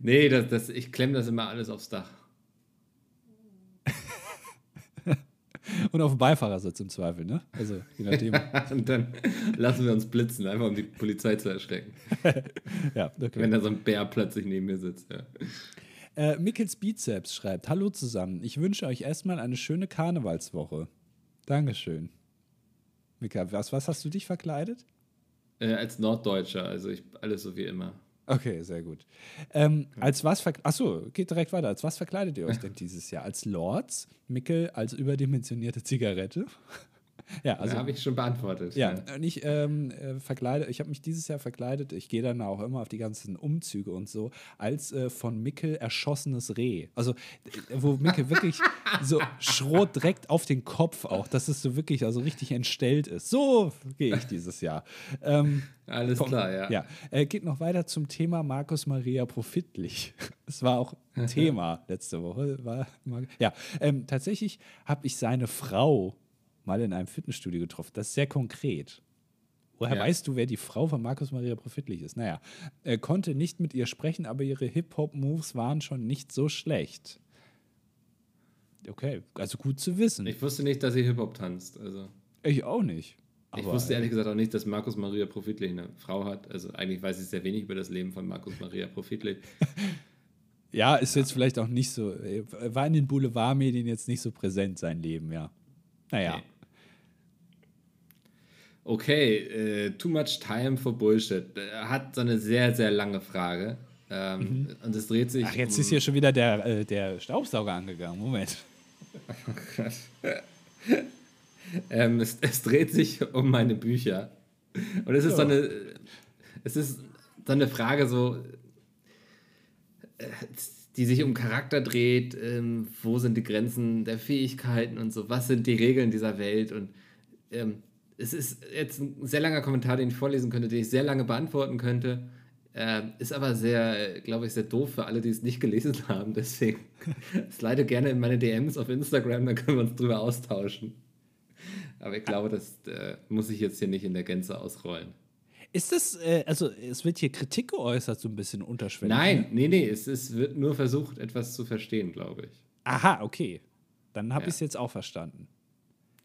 nee, das, das, ich klemme das immer alles aufs Dach. (laughs) Und auf dem Beifahrersitz im Zweifel, ne? Also, je nachdem. (laughs) und dann lassen wir uns blitzen, einfach um die Polizei zu erschrecken. ja, okay. Wenn da so ein Bär plötzlich neben mir sitzt, ja. Äh, Mickels Bizeps schreibt: Hallo zusammen. Ich wünsche euch erstmal eine schöne Karnevalswoche. Dankeschön. Mika, was, was hast du dich verkleidet? Äh, als Norddeutscher, also ich, alles so wie immer. Okay, sehr gut. Ähm, als was Achso, geht direkt weiter. Als was verkleidet ihr euch (laughs) denn dieses Jahr? Als Lords? Mickel als überdimensionierte Zigarette? Ja, (laughs) also habe ich schon beantwortet. Ja, ja. ich ähm, äh, verkleide, ich habe mich dieses Jahr verkleidet, ich gehe dann auch immer auf die ganzen Umzüge und so, als äh, von Mickel erschossenes Reh. Also, äh, wo Mickel wirklich (laughs) so Schrot direkt auf den Kopf auch, dass es so wirklich also richtig entstellt ist. So gehe ich dieses Jahr. Ähm, Alles komm, klar, ja. Ja, äh, geht noch weiter zum Thema Markus Maria Profitlich. (laughs) Es war auch ein Thema letzte Woche. War, ja, ähm, tatsächlich habe ich seine Frau mal in einem Fitnessstudio getroffen. Das ist sehr konkret. Woher ja. weißt du, wer die Frau von Markus Maria Profitlich ist? Naja, er konnte nicht mit ihr sprechen, aber ihre Hip-Hop-Moves waren schon nicht so schlecht. Okay, also gut zu wissen. Ich wusste nicht, dass sie Hip-Hop tanzt. Also. Ich auch nicht. ich wusste ehrlich gesagt auch nicht, dass Markus Maria Profitlich eine Frau hat. Also eigentlich weiß ich sehr wenig über das Leben von Markus Maria Profitlich. (laughs) ja, ist jetzt vielleicht auch nicht so, war in den Boulevardmedien jetzt nicht so präsent, sein Leben, ja. Naja. Okay. Okay, äh, too much time for Bullshit. Er hat so eine sehr, sehr lange Frage. Ähm, mhm. Und es dreht sich. Ach, jetzt um ist hier schon wieder der, äh, der Staubsauger angegangen. Moment. (laughs) ähm, es, es, dreht sich um meine Bücher. Und es ist ja. so eine, es ist so eine Frage so, äh, die sich um Charakter dreht, ähm, wo sind die Grenzen der Fähigkeiten und so, was sind die Regeln dieser Welt und ähm, es ist jetzt ein sehr langer Kommentar, den ich vorlesen könnte, den ich sehr lange beantworten könnte. Äh, ist aber sehr, glaube ich, sehr doof für alle, die es nicht gelesen (laughs) haben. Deswegen (laughs) slide gerne in meine DMs auf Instagram, dann können wir uns drüber austauschen. Aber ich glaube, das äh, muss ich jetzt hier nicht in der Gänze ausrollen. Ist das, äh, also es wird hier Kritik geäußert, so ein bisschen unterschwellig? Nein, ne? nee, nee, es, es wird nur versucht, etwas zu verstehen, glaube ich. Aha, okay. Dann habe ja. ich es jetzt auch verstanden.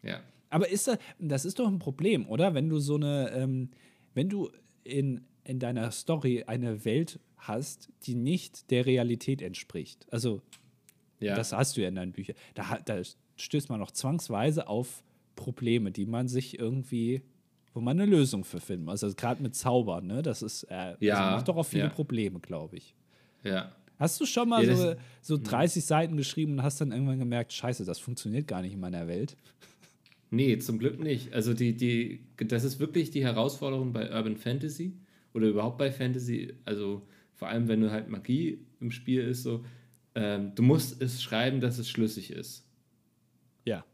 Ja. Aber ist das, das ist doch ein Problem, oder? Wenn du so eine, ähm, wenn du in, in deiner Story eine Welt hast, die nicht der Realität entspricht. Also, ja. das hast du ja in deinen Büchern. Da, da stößt man noch zwangsweise auf Probleme, die man sich irgendwie wo man eine Lösung für finden muss. Also gerade mit Zaubern, ne? Das ist, äh, ja, also macht doch auch viele ja. Probleme, glaube ich. Ja. Hast du schon mal ja, so, so 30 mhm. Seiten geschrieben und hast dann irgendwann gemerkt, scheiße, das funktioniert gar nicht in meiner Welt? Nee, zum Glück nicht. Also die, die, das ist wirklich die Herausforderung bei Urban Fantasy oder überhaupt bei Fantasy. Also vor allem, wenn du halt Magie im Spiel ist, so, ähm, du musst es schreiben, dass es schlüssig ist. Ja.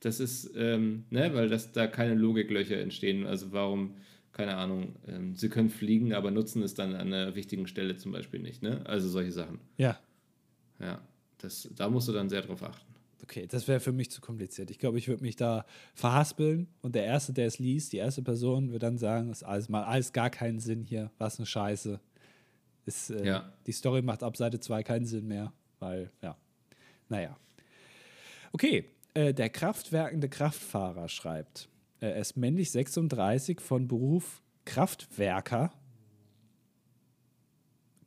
Das ist, ähm, ne, weil das, da keine Logiklöcher entstehen. Also warum, keine Ahnung, ähm, sie können fliegen, aber nutzen es dann an einer wichtigen Stelle zum Beispiel nicht, ne? Also solche Sachen. Ja. Ja, das, da musst du dann sehr drauf achten. Okay, das wäre für mich zu kompliziert. Ich glaube, ich würde mich da verhaspeln und der Erste, der es liest, die erste Person, wird dann sagen, ist alles mal alles gar keinen Sinn hier, was eine Scheiße. Ist, äh, ja. Die Story macht ab Seite 2 keinen Sinn mehr, weil, ja. Naja. Okay, äh, der kraftwerkende Kraftfahrer schreibt, er ist männlich 36 von Beruf Kraftwerker.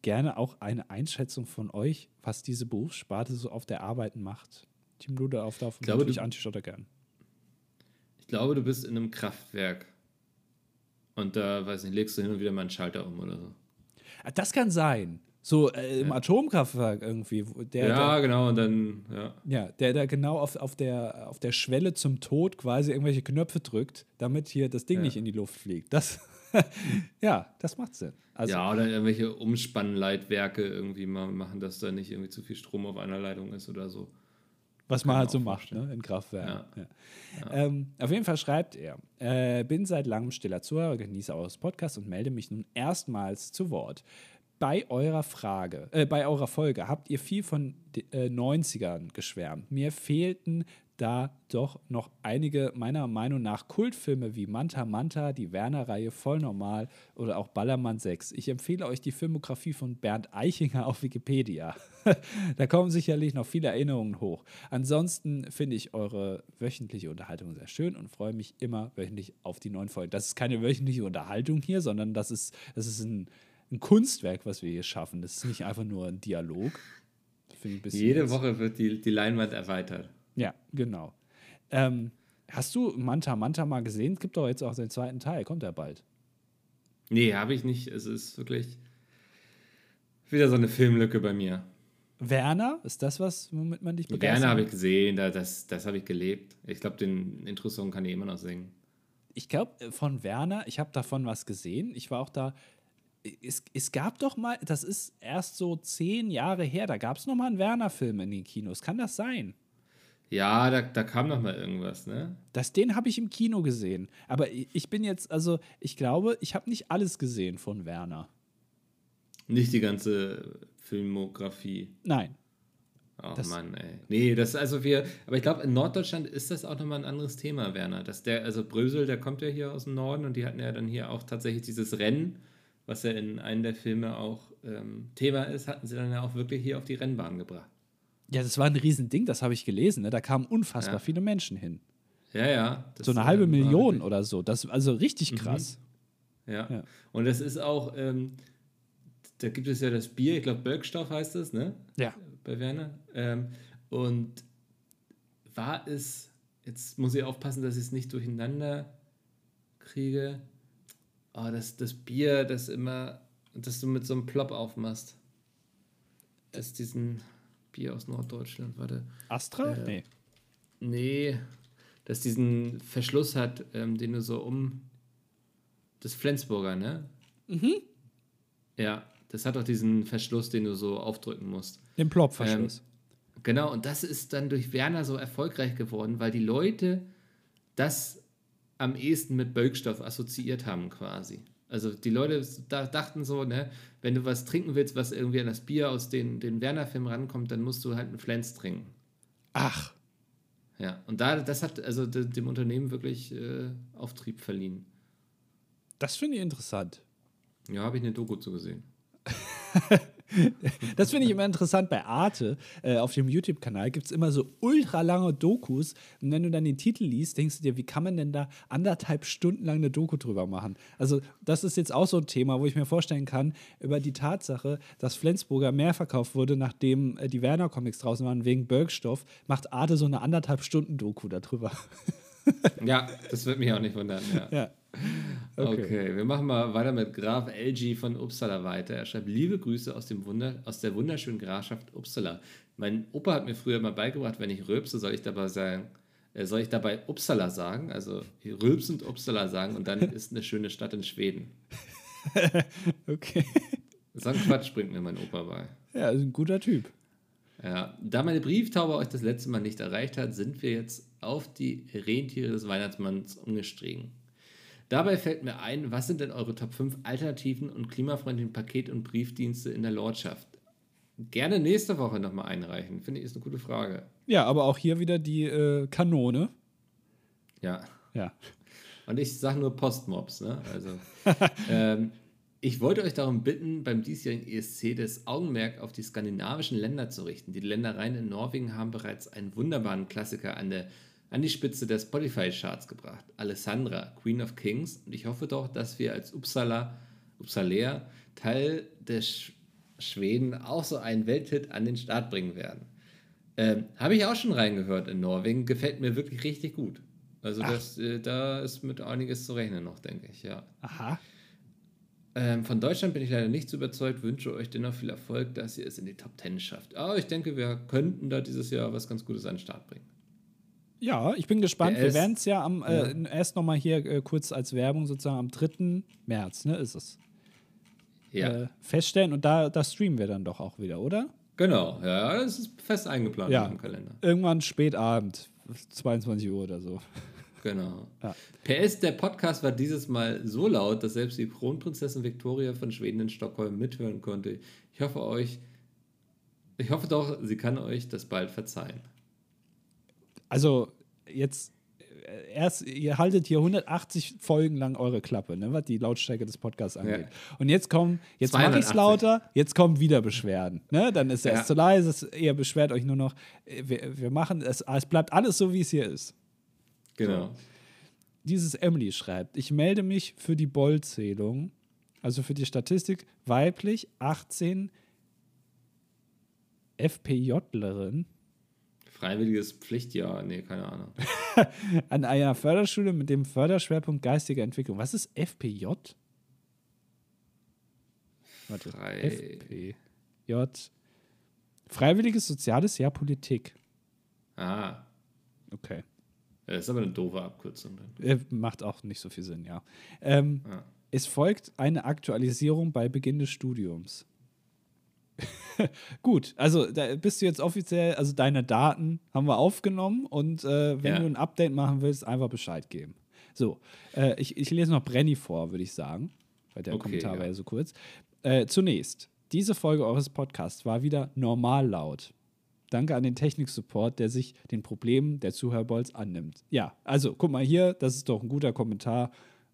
Gerne auch eine Einschätzung von euch, was diese Berufssparte so auf der Arbeit macht. Team Lude auf darf natürlich Antischotter gern. Ich glaube, du bist in einem Kraftwerk. Und da, weiß nicht, legst du hin und wieder mal einen Schalter um oder so. Ah, das kann sein. So äh, im ja. Atomkraftwerk irgendwie. Der, ja, der, genau, und dann, ja. Ja, der da genau auf, auf, der, auf der Schwelle zum Tod quasi irgendwelche Knöpfe drückt, damit hier das Ding ja. nicht in die Luft fliegt. Das, (laughs) ja, das macht Sinn. Also, ja, oder irgendwelche Umspannleitwerke irgendwie mal machen, dass da nicht irgendwie zu viel Strom auf einer Leitung ist oder so. Was man halt so macht, ne, in Kraftwerken. Ja. Ja. Ähm, auf jeden Fall schreibt er: äh, Bin seit langem stiller Zuhörer, genieße eures Podcasts und melde mich nun erstmals zu Wort bei eurer Frage, äh, bei eurer Folge habt ihr viel von äh, 90ern geschwärmt. Mir fehlten da doch noch einige meiner Meinung nach Kultfilme wie Manta Manta, die Werner-Reihe Voll Normal oder auch Ballermann 6. Ich empfehle euch die Filmografie von Bernd Eichinger auf Wikipedia. (laughs) da kommen sicherlich noch viele Erinnerungen hoch. Ansonsten finde ich eure wöchentliche Unterhaltung sehr schön und freue mich immer wöchentlich auf die neuen Folgen. Das ist keine wöchentliche Unterhaltung hier, sondern das ist, das ist ein ein Kunstwerk, was wir hier schaffen. Das ist nicht einfach nur ein Dialog. Jede Woche wird die, die Leinwand erweitert. Ja, genau. Ähm, hast du Manta Manta mal gesehen? Es gibt doch jetzt auch den zweiten Teil. Kommt er bald? Nee, habe ich nicht. Es ist wirklich wieder so eine Filmlücke bei mir. Werner, ist das was, womit man dich begeistert? Werner habe ich gesehen, das, das habe ich gelebt. Ich glaube, den Intro-Song kann ich immer noch singen. Ich glaube, äh, von Werner, ich habe davon was gesehen. Ich war auch da es, es gab doch mal, das ist erst so zehn Jahre her, da gab es noch mal einen Werner-Film in den Kinos. Kann das sein? Ja, da, da kam noch mal irgendwas, ne? Das, den habe ich im Kino gesehen. Aber ich bin jetzt, also ich glaube, ich habe nicht alles gesehen von Werner. Nicht die ganze Filmografie. Nein. Oh das Mann, ey. Nee, das ist also wir, aber ich glaube, in Norddeutschland ist das auch nochmal ein anderes Thema, Werner. Dass der, also Brösel, der kommt ja hier aus dem Norden und die hatten ja dann hier auch tatsächlich dieses Rennen was ja in einem der Filme auch ähm, Thema ist, hatten sie dann ja auch wirklich hier auf die Rennbahn gebracht. Ja, das war ein Riesending, das habe ich gelesen. Ne? Da kamen unfassbar ja. viele Menschen hin. Ja, ja. So eine halbe Million oder so. Das also richtig mhm. krass. Mhm. Ja. ja. Und das ist auch, ähm, da gibt es ja das Bier, ich glaube Bölkstoff heißt es, ne? Ja. Bei Werner. Ähm, und war es, jetzt muss ich aufpassen, dass ich es nicht durcheinander kriege oh, das, das Bier, das immer, das du mit so einem Plop aufmachst. Das ist diesen Bier aus Norddeutschland, warte. Astra? Äh, nee. Nee. das diesen Verschluss hat, ähm, den du so um das Flensburger, ne? Mhm. Ja, das hat auch diesen Verschluss, den du so aufdrücken musst. Den Plop-Verschluss. Ähm, genau, und das ist dann durch Werner so erfolgreich geworden, weil die Leute das am ehesten mit Bölkstoff assoziiert haben quasi. Also die Leute da dachten so, ne, wenn du was trinken willst, was irgendwie an das Bier aus den, den Werner-Filmen rankommt, dann musst du halt einen Flens trinken. Ach. Ja, und da, das hat also dem Unternehmen wirklich äh, Auftrieb verliehen. Das finde ich interessant. Ja, habe ich eine Doku zu gesehen. (laughs) (laughs) das finde ich immer interessant bei Arte. Äh, auf dem YouTube-Kanal gibt es immer so ultra lange Dokus. Und wenn du dann den Titel liest, denkst du dir, wie kann man denn da anderthalb Stunden lang eine Doku drüber machen? Also, das ist jetzt auch so ein Thema, wo ich mir vorstellen kann, über die Tatsache, dass Flensburger mehr verkauft wurde, nachdem äh, die Werner-Comics draußen waren, wegen Bergstoff, macht Arte so eine anderthalb Stunden Doku darüber. ja, das wird mich auch nicht wundern. Ja. ja. Okay. okay. wir machen mal weiter mit Graf LG von Uppsala weiter. Er schreibt liebe Grüße aus, dem Wunder, aus der wunderschönen Grafschaft Uppsala. Mein Opa hat mir früher mal beigebracht, wenn ich rülpse, soll ich dabei sagen, äh, soll ich dabei Uppsala sagen, also rülpsend Uppsala sagen und dann (laughs) ist eine schöne Stadt in Schweden. (laughs) okay. So ein Quatsch bringt mir mein Opa bei. Ja, ist ein guter Typ. Ja, da meine Brieftaube euch das letzte Mal nicht erreicht hat, sind wir jetzt auf die Rentiere des Weihnachtsmanns umgestiegen. Dabei fällt mir ein, was sind denn eure Top 5 alternativen und klimafreundlichen Paket- und Briefdienste in der Lordschaft? Gerne nächste Woche nochmal einreichen. Finde ich, ist eine gute Frage. Ja, aber auch hier wieder die äh, Kanone. Ja. Ja. Und ich sage nur Postmobs. Ne? Also, (laughs) ähm, ich wollte euch darum bitten, beim diesjährigen ESC das Augenmerk auf die skandinavischen Länder zu richten. Die Ländereien in Norwegen haben bereits einen wunderbaren Klassiker an der an die Spitze der Spotify-Charts gebracht. Alessandra, Queen of Kings. Und ich hoffe doch, dass wir als Uppsala, Uppsalaer Teil des Sch Schweden auch so einen Welthit an den Start bringen werden. Ähm, Habe ich auch schon reingehört in Norwegen. Gefällt mir wirklich richtig gut. Also das, äh, da ist mit einiges zu rechnen noch, denke ich, ja. Aha. Ähm, von Deutschland bin ich leider nicht so überzeugt, wünsche euch dennoch viel Erfolg, dass ihr es in die Top 10 schafft. Aber ich denke, wir könnten da dieses Jahr was ganz Gutes an den Start bringen. Ja, ich bin gespannt. Wir werden es ja am äh, ja. erst nochmal hier äh, kurz als Werbung sozusagen am 3. März, ne, ist es. Ja. Äh, feststellen und da, da streamen wir dann doch auch wieder, oder? Genau, ja, es ist fest eingeplant ja. im Kalender. Irgendwann spät Abend, 22 Uhr oder so. Genau. Ja. PS, der Podcast war dieses Mal so laut, dass selbst die Kronprinzessin Victoria von Schweden in Stockholm mithören konnte. Ich hoffe euch, ich hoffe doch, sie kann euch das bald verzeihen. Also jetzt äh, erst, ihr haltet hier 180 Folgen lang eure Klappe, ne, was die Lautstärke des Podcasts angeht. Ja. Und jetzt kommen, jetzt mache ich es lauter, jetzt kommen wieder Beschwerden. Ne? Dann ist es ja. zu leise, ihr beschwert euch nur noch. Äh, wir, wir machen es, es bleibt alles so, wie es hier ist. Genau. So. Dieses Emily schreibt, ich melde mich für die Boll-Zählung, also für die Statistik, weiblich 18 FPJlerin Freiwilliges Pflichtjahr, nee, keine Ahnung. (laughs) An einer Förderschule mit dem Förderschwerpunkt geistige Entwicklung. Was ist FPJ? Warte, Frei. FPJ. Freiwilliges Soziales Jahr Politik. Ah. Okay. Das ist aber eine doofe Abkürzung. Dann. Äh, macht auch nicht so viel Sinn, ja. Ähm, ah. Es folgt eine Aktualisierung bei Beginn des Studiums. (laughs) Gut, also da bist du jetzt offiziell, also deine Daten haben wir aufgenommen und äh, wenn ja. du ein Update machen willst, einfach Bescheid geben. So, äh, ich, ich lese noch Brenny vor, würde ich sagen, weil der okay, Kommentar ja. war ja so kurz. Äh, zunächst, diese Folge eures Podcasts war wieder normal laut. Danke an den Technik-Support, der sich den Problemen der Zuhörbolz annimmt. Ja, also guck mal hier, das ist doch ein guter Kommentar.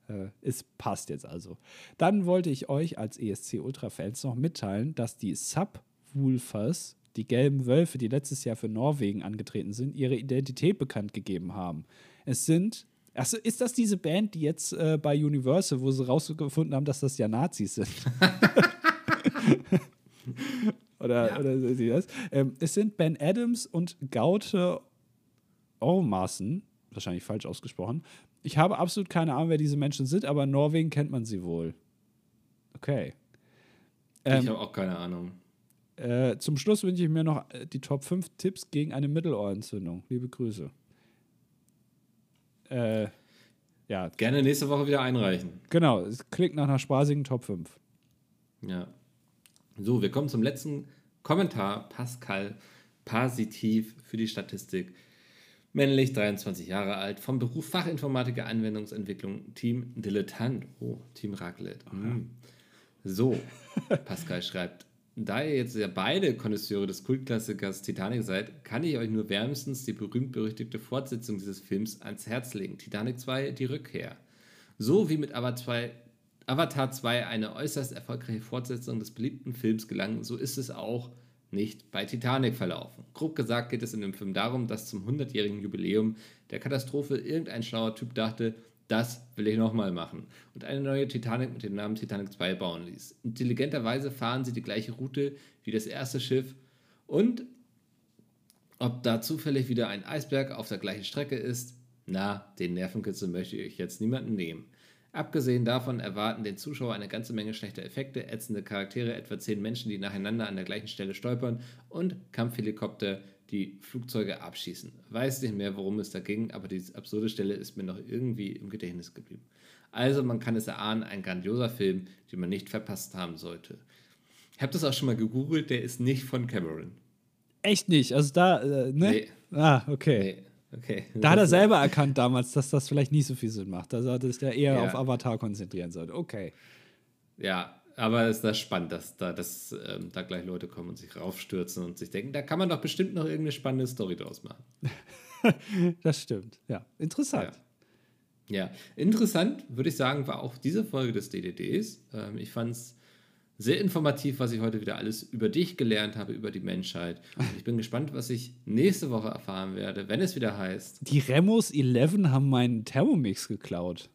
Äh, es passt jetzt also. Dann wollte ich euch als ESC Ultra-Fans noch mitteilen, dass die Subwoolfers, die gelben Wölfe, die letztes Jahr für Norwegen angetreten sind, ihre Identität bekannt gegeben haben. Es sind Achso, ist das diese Band, die jetzt äh, bei Universal, wo sie rausgefunden haben, dass das ja Nazis sind? (laughs) oder, ja. oder sie das? Ähm, es sind Ben Adams und Gaute Ormassen, wahrscheinlich falsch ausgesprochen, ich habe absolut keine Ahnung, wer diese Menschen sind, aber in Norwegen kennt man sie wohl. Okay. Ähm, ich habe auch keine Ahnung. Äh, zum Schluss wünsche ich mir noch äh, die Top 5 Tipps gegen eine Mittelohrentzündung. Liebe Grüße. Äh, ja. Gerne nächste Woche wieder einreichen. Genau, es klingt nach einer spaßigen Top 5. Ja. So, wir kommen zum letzten Kommentar. Pascal Positiv für die Statistik. Männlich, 23 Jahre alt, vom Beruf Fachinformatiker Anwendungsentwicklung, Team Dilettant. Oh, Team Raclette. Mm. So, Pascal schreibt, da ihr jetzt ja beide Konnoisseure des Kultklassikers Titanic seid, kann ich euch nur wärmstens die berühmt-berüchtigte Fortsetzung dieses Films ans Herz legen. Titanic 2, die Rückkehr. So wie mit Avatar 2, Avatar 2 eine äußerst erfolgreiche Fortsetzung des beliebten Films gelang, so ist es auch nicht bei Titanic verlaufen. Grob gesagt geht es in dem Film darum, dass zum 100-jährigen Jubiläum der Katastrophe irgendein schlauer Typ dachte, das will ich nochmal machen und eine neue Titanic mit dem Namen Titanic 2 bauen ließ. Intelligenterweise fahren sie die gleiche Route wie das erste Schiff und ob da zufällig wieder ein Eisberg auf der gleichen Strecke ist, na, den Nervenkitzel möchte ich jetzt niemanden nehmen. Abgesehen davon erwarten den Zuschauer eine ganze Menge schlechter Effekte, ätzende Charaktere, etwa zehn Menschen, die nacheinander an der gleichen Stelle stolpern und Kampfhelikopter, die Flugzeuge abschießen. Weiß nicht mehr, worum es da ging, aber diese absurde Stelle ist mir noch irgendwie im Gedächtnis geblieben. Also man kann es erahnen, ein grandioser Film, den man nicht verpasst haben sollte. Ich habe das auch schon mal gegoogelt, der ist nicht von Cameron. Echt nicht? Also da, äh, ne? Nee. Ah, okay. Nee. Okay. Da hat er selber erkannt damals, dass das vielleicht nicht so viel Sinn macht. Also hat es ja eher ja. auf Avatar konzentrieren sollte. Okay. Ja, aber es ist das spannend, dass da, dass, ähm, da gleich Leute kommen und sich raufstürzen und sich denken, da kann man doch bestimmt noch irgendeine spannende Story draus machen. (laughs) das stimmt. Ja, interessant. Ja. ja. interessant, würde ich sagen, war auch diese Folge des DDDs. Ähm, ich fand es sehr informativ, was ich heute wieder alles über dich gelernt habe, über die Menschheit. Und ich bin (laughs) gespannt, was ich nächste Woche erfahren werde, wenn es wieder heißt. Die Remos 11 haben meinen Thermomix geklaut.